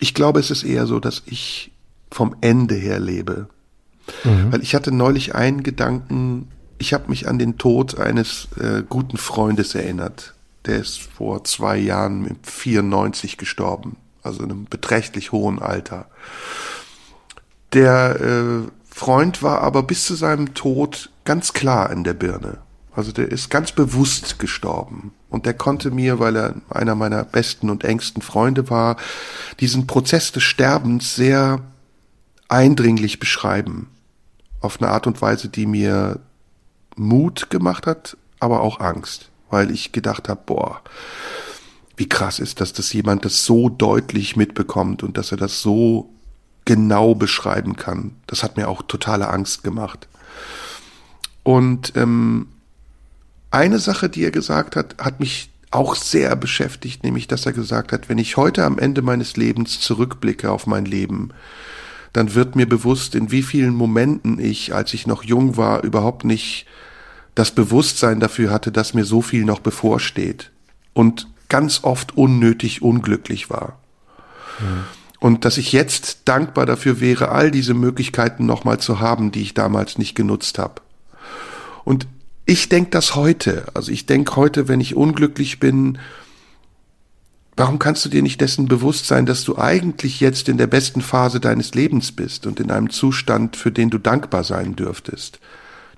ich glaube, es ist eher so, dass ich vom Ende her lebe. Mhm. Weil ich hatte neulich einen Gedanken, ich habe mich an den Tod eines äh, guten Freundes erinnert. Der ist vor zwei Jahren mit 94 gestorben, also in einem beträchtlich hohen Alter. Der äh, Freund war aber bis zu seinem Tod ganz klar in der Birne. Also der ist ganz bewusst gestorben. Und der konnte mir, weil er einer meiner besten und engsten Freunde war, diesen Prozess des Sterbens sehr eindringlich beschreiben. Auf eine Art und Weise, die mir Mut gemacht hat, aber auch Angst. Weil ich gedacht habe, boah, wie krass ist das, dass jemand das so deutlich mitbekommt und dass er das so genau beschreiben kann. Das hat mir auch totale Angst gemacht. Und ähm, eine Sache, die er gesagt hat, hat mich auch sehr beschäftigt, nämlich dass er gesagt hat, wenn ich heute am Ende meines Lebens zurückblicke auf mein Leben, dann wird mir bewusst, in wie vielen Momenten ich, als ich noch jung war, überhaupt nicht das Bewusstsein dafür hatte, dass mir so viel noch bevorsteht und ganz oft unnötig unglücklich war. Mhm. Und dass ich jetzt dankbar dafür wäre, all diese Möglichkeiten nochmal zu haben, die ich damals nicht genutzt habe. Und ich denke das heute. Also ich denke heute, wenn ich unglücklich bin, warum kannst du dir nicht dessen bewusst sein, dass du eigentlich jetzt in der besten Phase deines Lebens bist und in einem Zustand, für den du dankbar sein dürftest?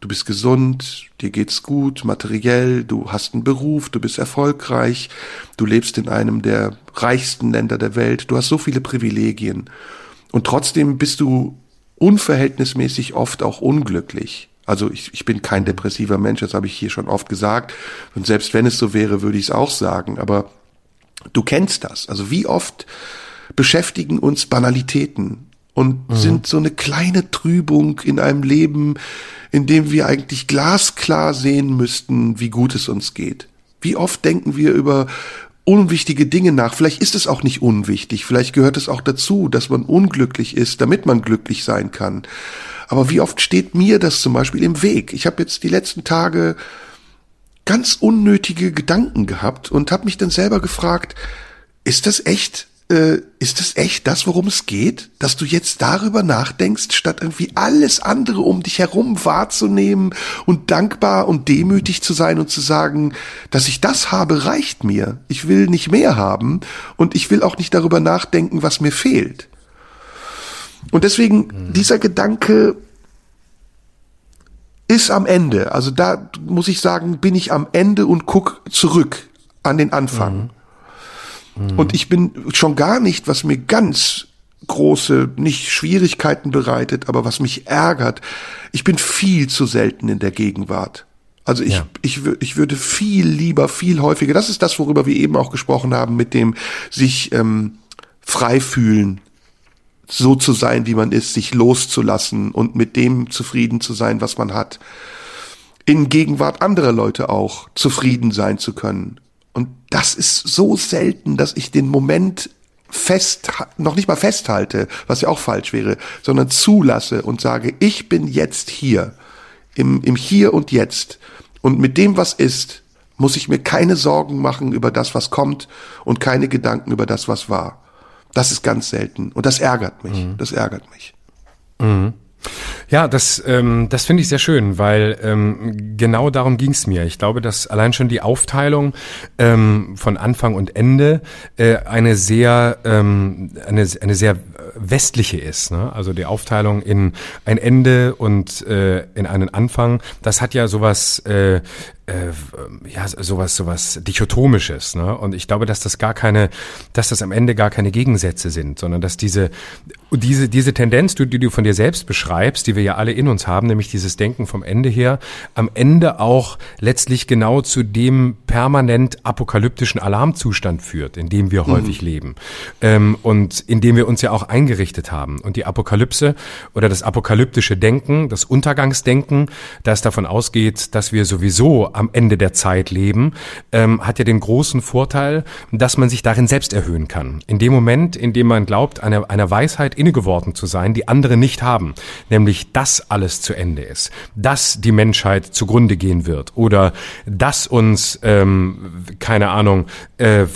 Du bist gesund, dir geht's gut, materiell, du hast einen Beruf, du bist erfolgreich, du lebst in einem der reichsten Länder der Welt, du hast so viele Privilegien. Und trotzdem bist du unverhältnismäßig oft auch unglücklich. Also ich, ich bin kein depressiver Mensch, das habe ich hier schon oft gesagt. Und selbst wenn es so wäre, würde ich es auch sagen. Aber du kennst das. Also wie oft beschäftigen uns Banalitäten und mhm. sind so eine kleine Trübung in einem Leben, in dem wir eigentlich glasklar sehen müssten, wie gut es uns geht. Wie oft denken wir über unwichtige Dinge nach. Vielleicht ist es auch nicht unwichtig. Vielleicht gehört es auch dazu, dass man unglücklich ist, damit man glücklich sein kann. Aber wie oft steht mir das zum Beispiel im Weg? Ich habe jetzt die letzten Tage ganz unnötige Gedanken gehabt und habe mich dann selber gefragt, ist das echt, äh, ist das echt das, worum es geht? Dass du jetzt darüber nachdenkst, statt irgendwie alles andere um dich herum wahrzunehmen und dankbar und demütig zu sein und zu sagen, dass ich das habe, reicht mir. Ich will nicht mehr haben und ich will auch nicht darüber nachdenken, was mir fehlt. Und deswegen, mhm. dieser Gedanke ist am Ende. Also da muss ich sagen, bin ich am Ende und guck zurück an den Anfang. Mhm. Mhm. Und ich bin schon gar nicht, was mir ganz große, nicht Schwierigkeiten bereitet, aber was mich ärgert, ich bin viel zu selten in der Gegenwart. Also ich, ja. ich, ich würde viel lieber, viel häufiger, das ist das, worüber wir eben auch gesprochen haben, mit dem sich ähm, frei fühlen so zu sein, wie man ist, sich loszulassen und mit dem zufrieden zu sein, was man hat. In Gegenwart anderer Leute auch zufrieden sein zu können. Und das ist so selten, dass ich den Moment fest, noch nicht mal festhalte, was ja auch falsch wäre, sondern zulasse und sage, ich bin jetzt hier, im, im Hier und Jetzt. Und mit dem, was ist, muss ich mir keine Sorgen machen über das, was kommt und keine Gedanken über das, was war. Das ist ganz selten. Und das ärgert mich. Mhm. Das ärgert mich. Mhm. Ja, das, ähm, das finde ich sehr schön, weil ähm, genau darum ging es mir. Ich glaube, dass allein schon die Aufteilung ähm, von Anfang und Ende äh, eine sehr ähm, eine, eine sehr westliche ist. Ne? Also die Aufteilung in ein Ende und äh, in einen Anfang, das hat ja sowas äh, äh, ja sowas sowas dichotomisches ne und ich glaube dass das gar keine dass das am Ende gar keine Gegensätze sind sondern dass diese diese diese Tendenz die, die du von dir selbst beschreibst die wir ja alle in uns haben nämlich dieses Denken vom Ende her am Ende auch letztlich genau zu dem permanent apokalyptischen Alarmzustand führt in dem wir mhm. häufig leben ähm, und in dem wir uns ja auch eingerichtet haben und die Apokalypse oder das apokalyptische Denken das Untergangsdenken das davon ausgeht dass wir sowieso am Ende der Zeit leben, ähm, hat ja den großen Vorteil, dass man sich darin selbst erhöhen kann. In dem Moment, in dem man glaubt, einer, einer Weisheit inne geworden zu sein, die andere nicht haben, nämlich dass alles zu Ende ist, dass die Menschheit zugrunde gehen wird oder dass uns, ähm, keine Ahnung, äh,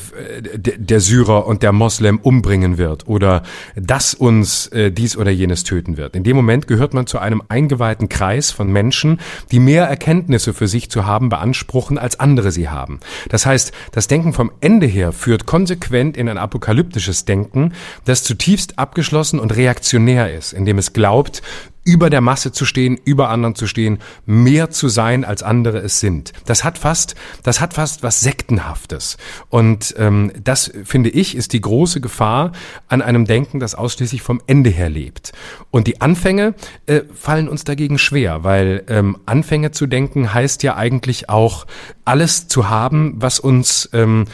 der Syrer und der Moslem umbringen wird oder dass uns äh, dies oder jenes töten wird. In dem Moment gehört man zu einem eingeweihten Kreis von Menschen, die mehr Erkenntnisse für sich zu haben beanspruchen, als andere sie haben. Das heißt, das Denken vom Ende her führt konsequent in ein apokalyptisches Denken, das zutiefst abgeschlossen und reaktionär ist, indem es glaubt, über der Masse zu stehen, über anderen zu stehen, mehr zu sein, als andere es sind. Das hat fast, das hat fast was Sektenhaftes. Und ähm, das, finde ich, ist die große Gefahr an einem Denken, das ausschließlich vom Ende her lebt. Und die Anfänge äh, fallen uns dagegen schwer, weil ähm, Anfänge zu denken heißt ja eigentlich auch, alles zu haben, was uns ähm,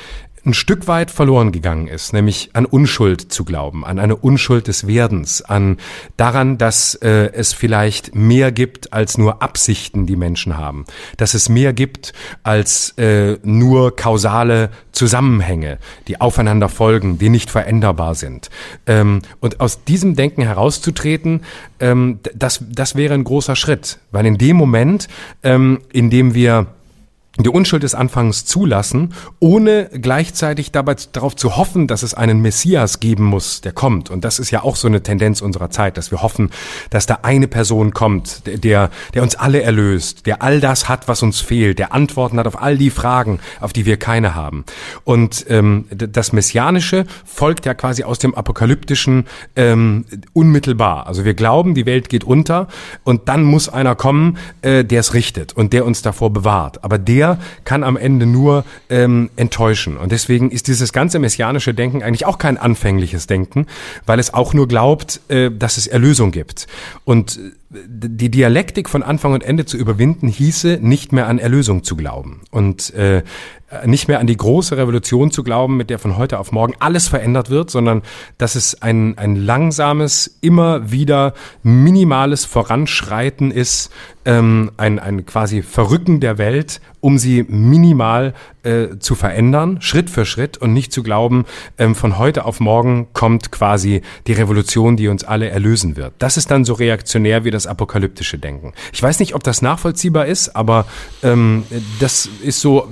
ein Stück weit verloren gegangen ist, nämlich an Unschuld zu glauben, an eine Unschuld des Werdens, an daran, dass äh, es vielleicht mehr gibt als nur Absichten, die Menschen haben, dass es mehr gibt als äh, nur kausale Zusammenhänge, die aufeinander folgen, die nicht veränderbar sind. Ähm, und aus diesem Denken herauszutreten, ähm, das, das wäre ein großer Schritt, weil in dem Moment, ähm, in dem wir die Unschuld des Anfangs zulassen, ohne gleichzeitig dabei darauf zu hoffen, dass es einen Messias geben muss, der kommt. Und das ist ja auch so eine Tendenz unserer Zeit, dass wir hoffen, dass da eine Person kommt, der, der uns alle erlöst, der all das hat, was uns fehlt, der Antworten hat auf all die Fragen, auf die wir keine haben. Und ähm, das Messianische folgt ja quasi aus dem Apokalyptischen ähm, unmittelbar. Also wir glauben, die Welt geht unter und dann muss einer kommen, äh, der es richtet und der uns davor bewahrt. Aber der kann am Ende nur ähm, enttäuschen. Und deswegen ist dieses ganze messianische Denken eigentlich auch kein anfängliches Denken, weil es auch nur glaubt, äh, dass es Erlösung gibt. Und äh, die Dialektik von Anfang und Ende zu überwinden, hieße, nicht mehr an Erlösung zu glauben. Und äh, nicht mehr an die große Revolution zu glauben, mit der von heute auf morgen alles verändert wird, sondern dass es ein, ein langsames, immer wieder minimales Voranschreiten ist, ähm, ein, ein quasi Verrücken der Welt, um sie minimal äh, zu verändern, Schritt für Schritt und nicht zu glauben, ähm, von heute auf morgen kommt quasi die Revolution, die uns alle erlösen wird. Das ist dann so reaktionär wie das apokalyptische Denken. Ich weiß nicht, ob das nachvollziehbar ist, aber ähm, das ist so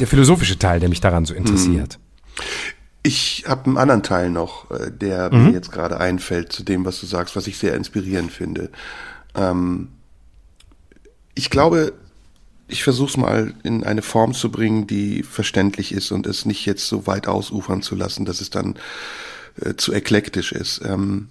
der philosophische Teil, der mich daran so interessiert. Mhm. Ich habe einen anderen Teil noch, äh, der mhm. mir jetzt gerade einfällt zu dem, was du sagst, was ich sehr inspirierend finde. Ähm, ich glaube, ich versuche es mal in eine Form zu bringen, die verständlich ist und es nicht jetzt so weit ausufern zu lassen, dass es dann äh, zu eklektisch ist. Ähm,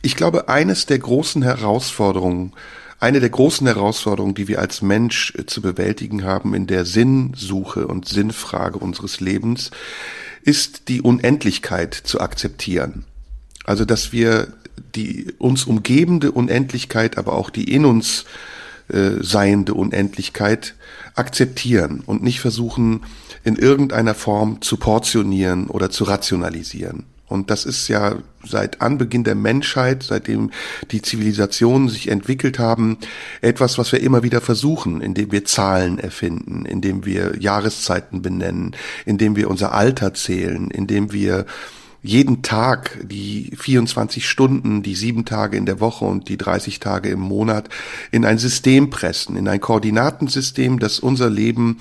ich glaube, eines der großen Herausforderungen eine der großen Herausforderungen, die wir als Mensch äh, zu bewältigen haben in der Sinnsuche und Sinnfrage unseres Lebens, ist die Unendlichkeit zu akzeptieren. Also, dass wir die uns umgebende Unendlichkeit, aber auch die in uns äh, seiende Unendlichkeit akzeptieren und nicht versuchen, in irgendeiner Form zu portionieren oder zu rationalisieren. Und das ist ja seit Anbeginn der Menschheit, seitdem die Zivilisationen sich entwickelt haben, etwas, was wir immer wieder versuchen, indem wir Zahlen erfinden, indem wir Jahreszeiten benennen, indem wir unser Alter zählen, indem wir jeden Tag die 24 Stunden, die sieben Tage in der Woche und die 30 Tage im Monat in ein System pressen, in ein Koordinatensystem, das unser Leben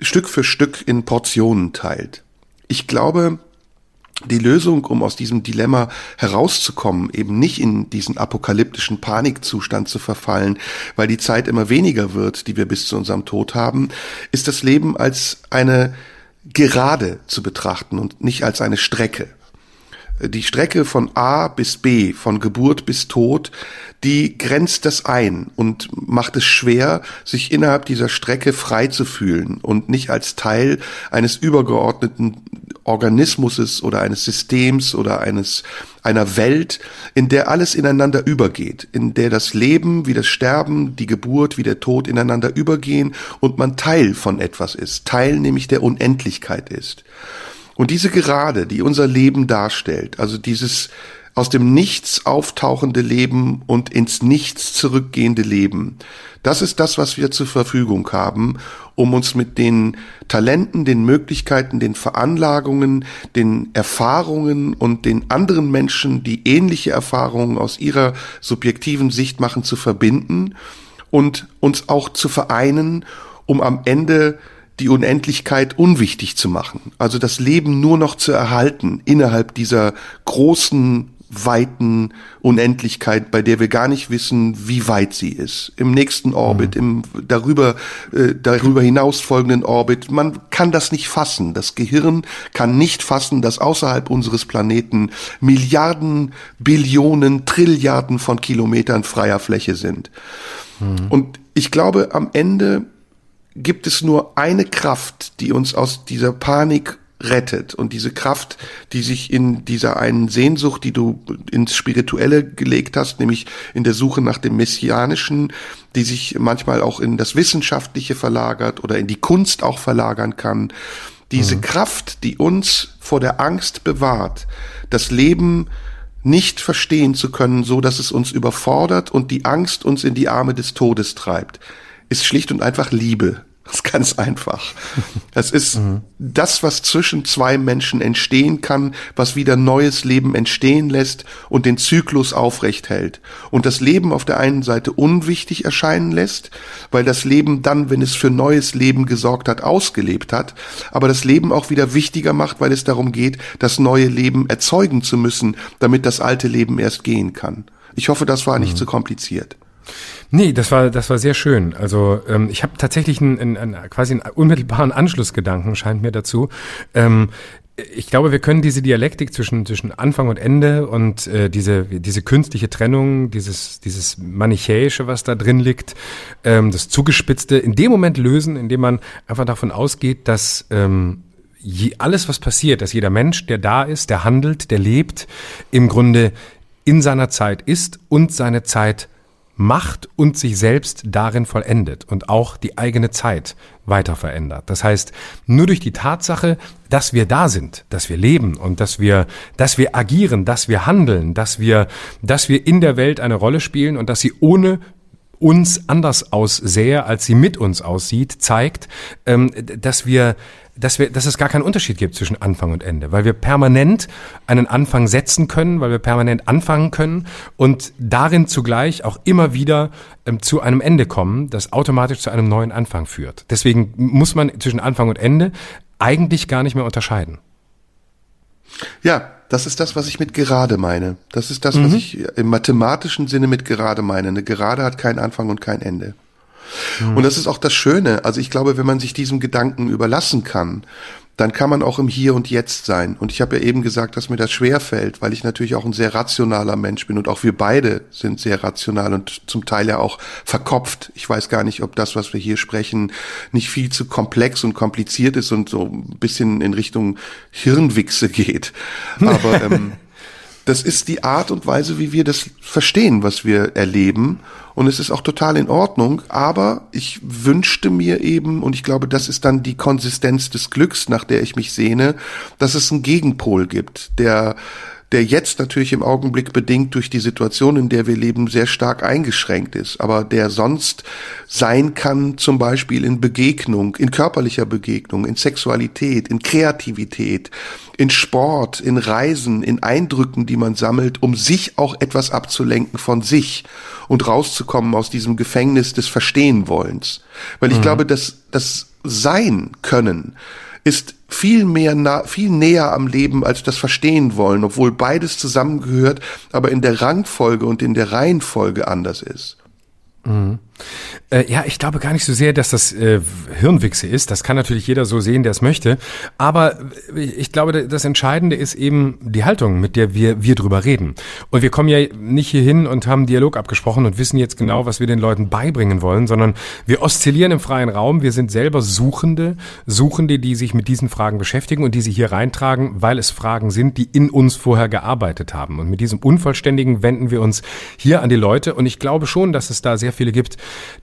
Stück für Stück in Portionen teilt. Ich glaube, die Lösung, um aus diesem Dilemma herauszukommen, eben nicht in diesen apokalyptischen Panikzustand zu verfallen, weil die Zeit immer weniger wird, die wir bis zu unserem Tod haben, ist das Leben als eine Gerade zu betrachten und nicht als eine Strecke. Die Strecke von A bis B, von Geburt bis Tod, die grenzt das ein und macht es schwer, sich innerhalb dieser Strecke frei zu fühlen und nicht als Teil eines übergeordneten Organismus oder eines Systems oder eines einer Welt, in der alles ineinander übergeht, in der das Leben wie das Sterben, die Geburt wie der Tod ineinander übergehen und man Teil von etwas ist, Teil nämlich der Unendlichkeit ist. Und diese Gerade, die unser Leben darstellt, also dieses aus dem Nichts auftauchende Leben und ins Nichts zurückgehende Leben. Das ist das, was wir zur Verfügung haben, um uns mit den Talenten, den Möglichkeiten, den Veranlagungen, den Erfahrungen und den anderen Menschen, die ähnliche Erfahrungen aus ihrer subjektiven Sicht machen, zu verbinden und uns auch zu vereinen, um am Ende die Unendlichkeit unwichtig zu machen. Also das Leben nur noch zu erhalten innerhalb dieser großen weiten Unendlichkeit, bei der wir gar nicht wissen, wie weit sie ist. Im nächsten Orbit, mhm. im darüber, äh, darüber hinaus folgenden Orbit. Man kann das nicht fassen. Das Gehirn kann nicht fassen, dass außerhalb unseres Planeten Milliarden, Billionen, Trilliarden von Kilometern freier Fläche sind. Mhm. Und ich glaube, am Ende gibt es nur eine Kraft, die uns aus dieser Panik rettet. Und diese Kraft, die sich in dieser einen Sehnsucht, die du ins Spirituelle gelegt hast, nämlich in der Suche nach dem Messianischen, die sich manchmal auch in das Wissenschaftliche verlagert oder in die Kunst auch verlagern kann, Diese mhm. Kraft, die uns vor der Angst bewahrt, das Leben nicht verstehen zu können, so dass es uns überfordert und die Angst uns in die Arme des Todes treibt, ist schlicht und einfach Liebe. Das ist ganz einfach. Das ist mhm. das, was zwischen zwei Menschen entstehen kann, was wieder neues Leben entstehen lässt und den Zyklus aufrecht hält. Und das Leben auf der einen Seite unwichtig erscheinen lässt, weil das Leben dann, wenn es für neues Leben gesorgt hat, ausgelebt hat, aber das Leben auch wieder wichtiger macht, weil es darum geht, das neue Leben erzeugen zu müssen, damit das alte Leben erst gehen kann. Ich hoffe, das war nicht mhm. zu kompliziert. Nee, das war, das war sehr schön. Also ähm, ich habe tatsächlich einen, einen, quasi einen unmittelbaren Anschlussgedanken, scheint mir dazu. Ähm, ich glaube, wir können diese Dialektik zwischen, zwischen Anfang und Ende und äh, diese, diese künstliche Trennung, dieses, dieses Manichäische, was da drin liegt, ähm, das Zugespitzte, in dem Moment lösen, indem man einfach davon ausgeht, dass ähm, je, alles, was passiert, dass jeder Mensch, der da ist, der handelt, der lebt, im Grunde in seiner Zeit ist und seine Zeit macht und sich selbst darin vollendet und auch die eigene Zeit weiter verändert. Das heißt, nur durch die Tatsache, dass wir da sind, dass wir leben und dass wir, dass wir agieren, dass wir handeln, dass wir, dass wir in der Welt eine Rolle spielen und dass sie ohne uns anders aussähe, als sie mit uns aussieht, zeigt, ähm, dass wir dass, wir, dass es gar keinen Unterschied gibt zwischen Anfang und Ende, weil wir permanent einen Anfang setzen können, weil wir permanent anfangen können und darin zugleich auch immer wieder ähm, zu einem Ende kommen, das automatisch zu einem neuen Anfang führt. Deswegen muss man zwischen Anfang und Ende eigentlich gar nicht mehr unterscheiden. Ja, das ist das, was ich mit gerade meine. Das ist das, mhm. was ich im mathematischen Sinne mit gerade meine. Eine Gerade hat keinen Anfang und kein Ende. Mhm. Und das ist auch das Schöne. Also ich glaube, wenn man sich diesem Gedanken überlassen kann, dann kann man auch im Hier und Jetzt sein. Und ich habe ja eben gesagt, dass mir das schwer fällt, weil ich natürlich auch ein sehr rationaler Mensch bin und auch wir beide sind sehr rational und zum Teil ja auch verkopft. Ich weiß gar nicht, ob das, was wir hier sprechen, nicht viel zu komplex und kompliziert ist und so ein bisschen in Richtung Hirnwichse geht. Aber ähm, das ist die Art und Weise, wie wir das verstehen, was wir erleben. Und es ist auch total in Ordnung. Aber ich wünschte mir eben, und ich glaube, das ist dann die Konsistenz des Glücks, nach der ich mich sehne, dass es einen Gegenpol gibt, der der jetzt natürlich im Augenblick bedingt durch die Situation, in der wir leben, sehr stark eingeschränkt ist, aber der sonst sein kann, zum Beispiel in Begegnung, in körperlicher Begegnung, in Sexualität, in Kreativität, in Sport, in Reisen, in Eindrücken, die man sammelt, um sich auch etwas abzulenken von sich und rauszukommen aus diesem Gefängnis des Verstehenwollens. Weil ich mhm. glaube, dass das Sein können ist viel mehr nah, viel näher am Leben als das Verstehen wollen, obwohl beides zusammengehört, aber in der Rangfolge und in der Reihenfolge anders ist. Mhm. Äh, ja, ich glaube gar nicht so sehr, dass das äh, Hirnwichse ist. Das kann natürlich jeder so sehen, der es möchte. Aber ich glaube, das Entscheidende ist eben die Haltung, mit der wir, wir drüber reden. Und wir kommen ja nicht hier hin und haben Dialog abgesprochen und wissen jetzt genau, was wir den Leuten beibringen wollen, sondern wir oszillieren im freien Raum. Wir sind selber Suchende, Suchende, die sich mit diesen Fragen beschäftigen und die sie hier reintragen, weil es Fragen sind, die in uns vorher gearbeitet haben. Und mit diesem Unvollständigen wenden wir uns hier an die Leute. Und ich glaube schon, dass es da sehr viele gibt,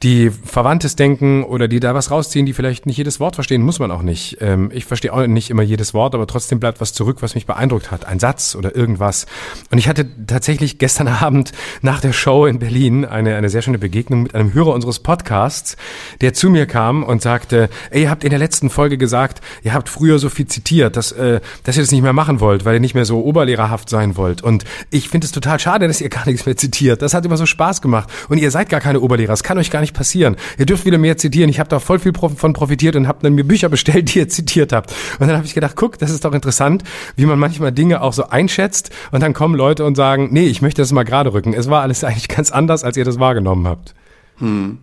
die Verwandtes denken oder die da was rausziehen, die vielleicht nicht jedes Wort verstehen, muss man auch nicht. Ähm, ich verstehe auch nicht immer jedes Wort, aber trotzdem bleibt was zurück, was mich beeindruckt hat. Ein Satz oder irgendwas. Und ich hatte tatsächlich gestern Abend nach der Show in Berlin eine, eine sehr schöne Begegnung mit einem Hörer unseres Podcasts, der zu mir kam und sagte, ey, ihr habt in der letzten Folge gesagt, ihr habt früher so viel zitiert, dass, äh, dass ihr das nicht mehr machen wollt, weil ihr nicht mehr so oberlehrerhaft sein wollt. Und ich finde es total schade, dass ihr gar nichts mehr zitiert. Das hat immer so Spaß gemacht. Und ihr seid gar keine Oberlehrer. Es kann euch gar nicht passieren. Ihr dürft wieder mehr zitieren. Ich habe da voll viel von profitiert und habe dann mir Bücher bestellt, die ihr zitiert habt. Und dann habe ich gedacht, guck, das ist doch interessant, wie man manchmal Dinge auch so einschätzt und dann kommen Leute und sagen, nee, ich möchte das mal gerade rücken. Es war alles eigentlich ganz anders, als ihr das wahrgenommen habt. Hm.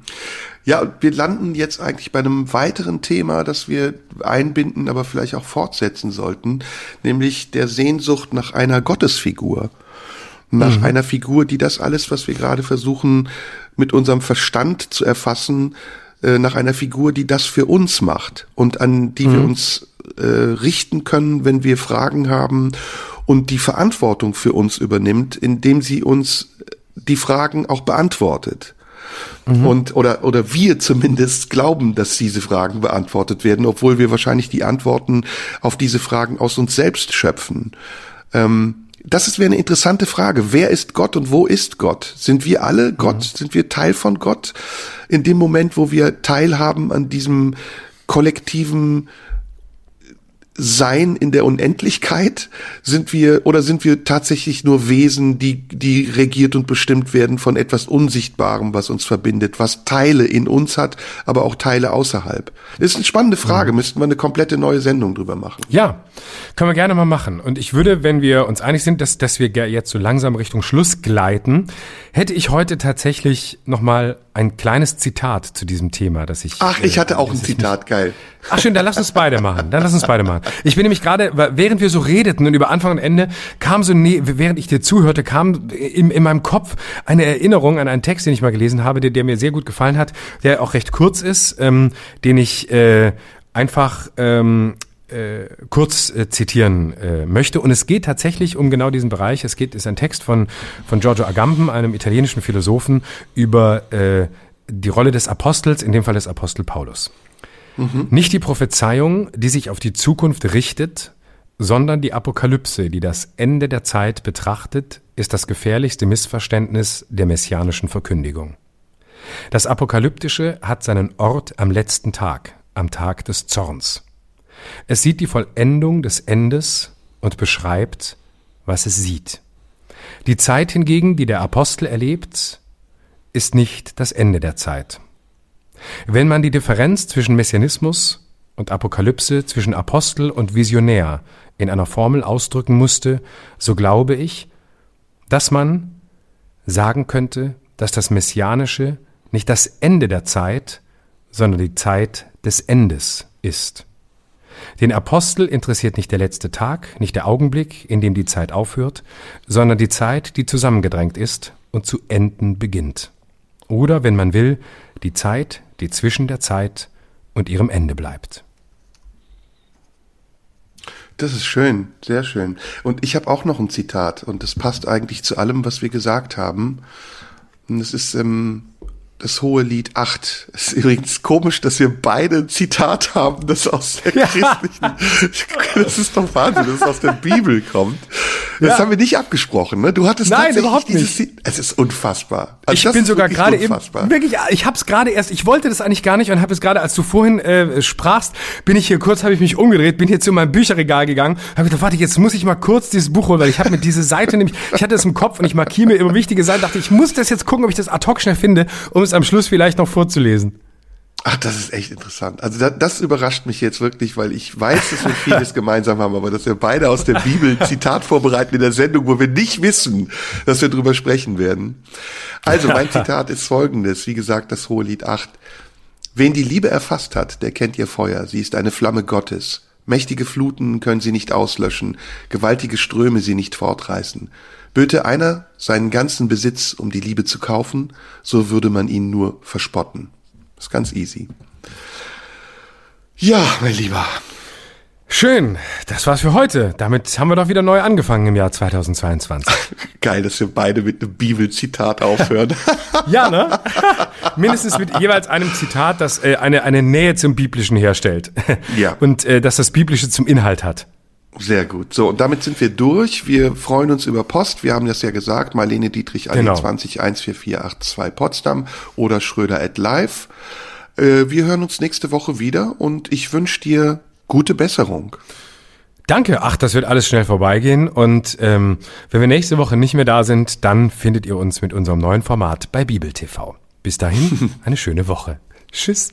Ja, wir landen jetzt eigentlich bei einem weiteren Thema, das wir einbinden, aber vielleicht auch fortsetzen sollten, nämlich der Sehnsucht nach einer Gottesfigur. Nach mhm. einer Figur, die das alles, was wir gerade versuchen mit unserem Verstand zu erfassen, äh, nach einer Figur, die das für uns macht und an die mhm. wir uns äh, richten können, wenn wir Fragen haben und die Verantwortung für uns übernimmt, indem sie uns die Fragen auch beantwortet. Mhm. Und, oder, oder wir zumindest glauben, dass diese Fragen beantwortet werden, obwohl wir wahrscheinlich die Antworten auf diese Fragen aus uns selbst schöpfen. Ähm, das wäre eine interessante Frage. Wer ist Gott und wo ist Gott? Sind wir alle Gott? Mhm. Sind wir Teil von Gott? In dem Moment, wo wir teilhaben an diesem kollektiven sein in der Unendlichkeit? Sind wir oder sind wir tatsächlich nur Wesen, die die regiert und bestimmt werden von etwas Unsichtbarem, was uns verbindet, was Teile in uns hat, aber auch Teile außerhalb? Das ist eine spannende Frage. Mhm. Müssten wir eine komplette neue Sendung drüber machen? Ja, können wir gerne mal machen. Und ich würde, wenn wir uns einig sind, dass dass wir jetzt so langsam Richtung Schluss gleiten, hätte ich heute tatsächlich noch mal ein kleines Zitat zu diesem Thema, das ich. Ach, ich hatte äh, auch ein Zitat, mich, geil. Ach schön, dann lass uns beide machen. Dann lass uns beide machen. Ich bin nämlich gerade, während wir so redeten und über Anfang und Ende, kam so, nee, während ich dir zuhörte, kam in, in meinem Kopf eine Erinnerung an einen Text, den ich mal gelesen habe, der, der mir sehr gut gefallen hat, der auch recht kurz ist, ähm, den ich äh, einfach ähm, äh, kurz äh, zitieren äh, möchte. Und es geht tatsächlich um genau diesen Bereich. Es geht, ist ein Text von, von Giorgio Agamben, einem italienischen Philosophen, über äh, die Rolle des Apostels, in dem Fall des Apostel Paulus. Mhm. Nicht die Prophezeiung, die sich auf die Zukunft richtet, sondern die Apokalypse, die das Ende der Zeit betrachtet, ist das gefährlichste Missverständnis der messianischen Verkündigung. Das Apokalyptische hat seinen Ort am letzten Tag, am Tag des Zorns. Es sieht die Vollendung des Endes und beschreibt, was es sieht. Die Zeit hingegen, die der Apostel erlebt, ist nicht das Ende der Zeit. Wenn man die Differenz zwischen Messianismus und Apokalypse, zwischen Apostel und Visionär in einer Formel ausdrücken musste, so glaube ich, dass man sagen könnte, dass das Messianische nicht das Ende der Zeit, sondern die Zeit des Endes ist. Den Apostel interessiert nicht der letzte Tag, nicht der Augenblick, in dem die Zeit aufhört, sondern die Zeit, die zusammengedrängt ist und zu enden beginnt. Oder, wenn man will, die Zeit, die zwischen der Zeit und ihrem Ende bleibt. Das ist schön, sehr schön. Und ich habe auch noch ein Zitat und das passt eigentlich zu allem, was wir gesagt haben. Und es ist ähm, das hohe Lied 8. Es ist übrigens komisch, dass wir beide ein Zitat haben, das aus der ja. christlichen, das ist doch Wahnsinn, das aus der Bibel kommt. Das ja. haben wir nicht abgesprochen, ne? Du hattest Nein, überhaupt nicht. Dieses, es ist unfassbar. Also ich bin sogar gerade eben, wirklich, ich habe es gerade erst, ich wollte das eigentlich gar nicht und habe es gerade, als du vorhin äh, sprachst, bin ich hier kurz, habe ich mich umgedreht, bin hier zu meinem Bücherregal gegangen, habe gedacht, warte, jetzt muss ich mal kurz dieses Buch holen, weil ich habe mir diese Seite nämlich, ich hatte es im Kopf und ich markiere mir immer wichtige Seiten, dachte, ich muss das jetzt gucken, ob ich das ad hoc schnell finde, um es am Schluss vielleicht noch vorzulesen. Ach, das ist echt interessant. Also das, das überrascht mich jetzt wirklich, weil ich weiß, dass wir vieles gemeinsam haben, aber dass wir beide aus der Bibel Zitat vorbereiten in der Sendung, wo wir nicht wissen, dass wir drüber sprechen werden. Also mein Zitat ist folgendes, wie gesagt, das Hohe Lied 8. Wen die Liebe erfasst hat, der kennt ihr Feuer. Sie ist eine Flamme Gottes. Mächtige Fluten können sie nicht auslöschen, gewaltige Ströme sie nicht fortreißen. Böte einer seinen ganzen Besitz, um die Liebe zu kaufen, so würde man ihn nur verspotten. Ist ganz easy. Ja, mein Lieber. Schön, das war's für heute. Damit haben wir doch wieder neu angefangen im Jahr 2022. Geil, dass wir beide mit einem Bibelzitat aufhören. ja, ne? Mindestens mit jeweils einem Zitat, das äh, eine, eine Nähe zum Biblischen herstellt. ja. Und äh, dass das Biblische zum Inhalt hat. Sehr gut. So, und damit sind wir durch. Wir freuen uns über Post. Wir haben das ja gesagt. Marlene Dietrich, genau. 20 14482 Potsdam oder Schröder at live. Äh, wir hören uns nächste Woche wieder und ich wünsche dir gute Besserung. Danke. Ach, das wird alles schnell vorbeigehen. Und ähm, wenn wir nächste Woche nicht mehr da sind, dann findet ihr uns mit unserem neuen Format bei Bibel TV. Bis dahin, eine schöne Woche. Tschüss.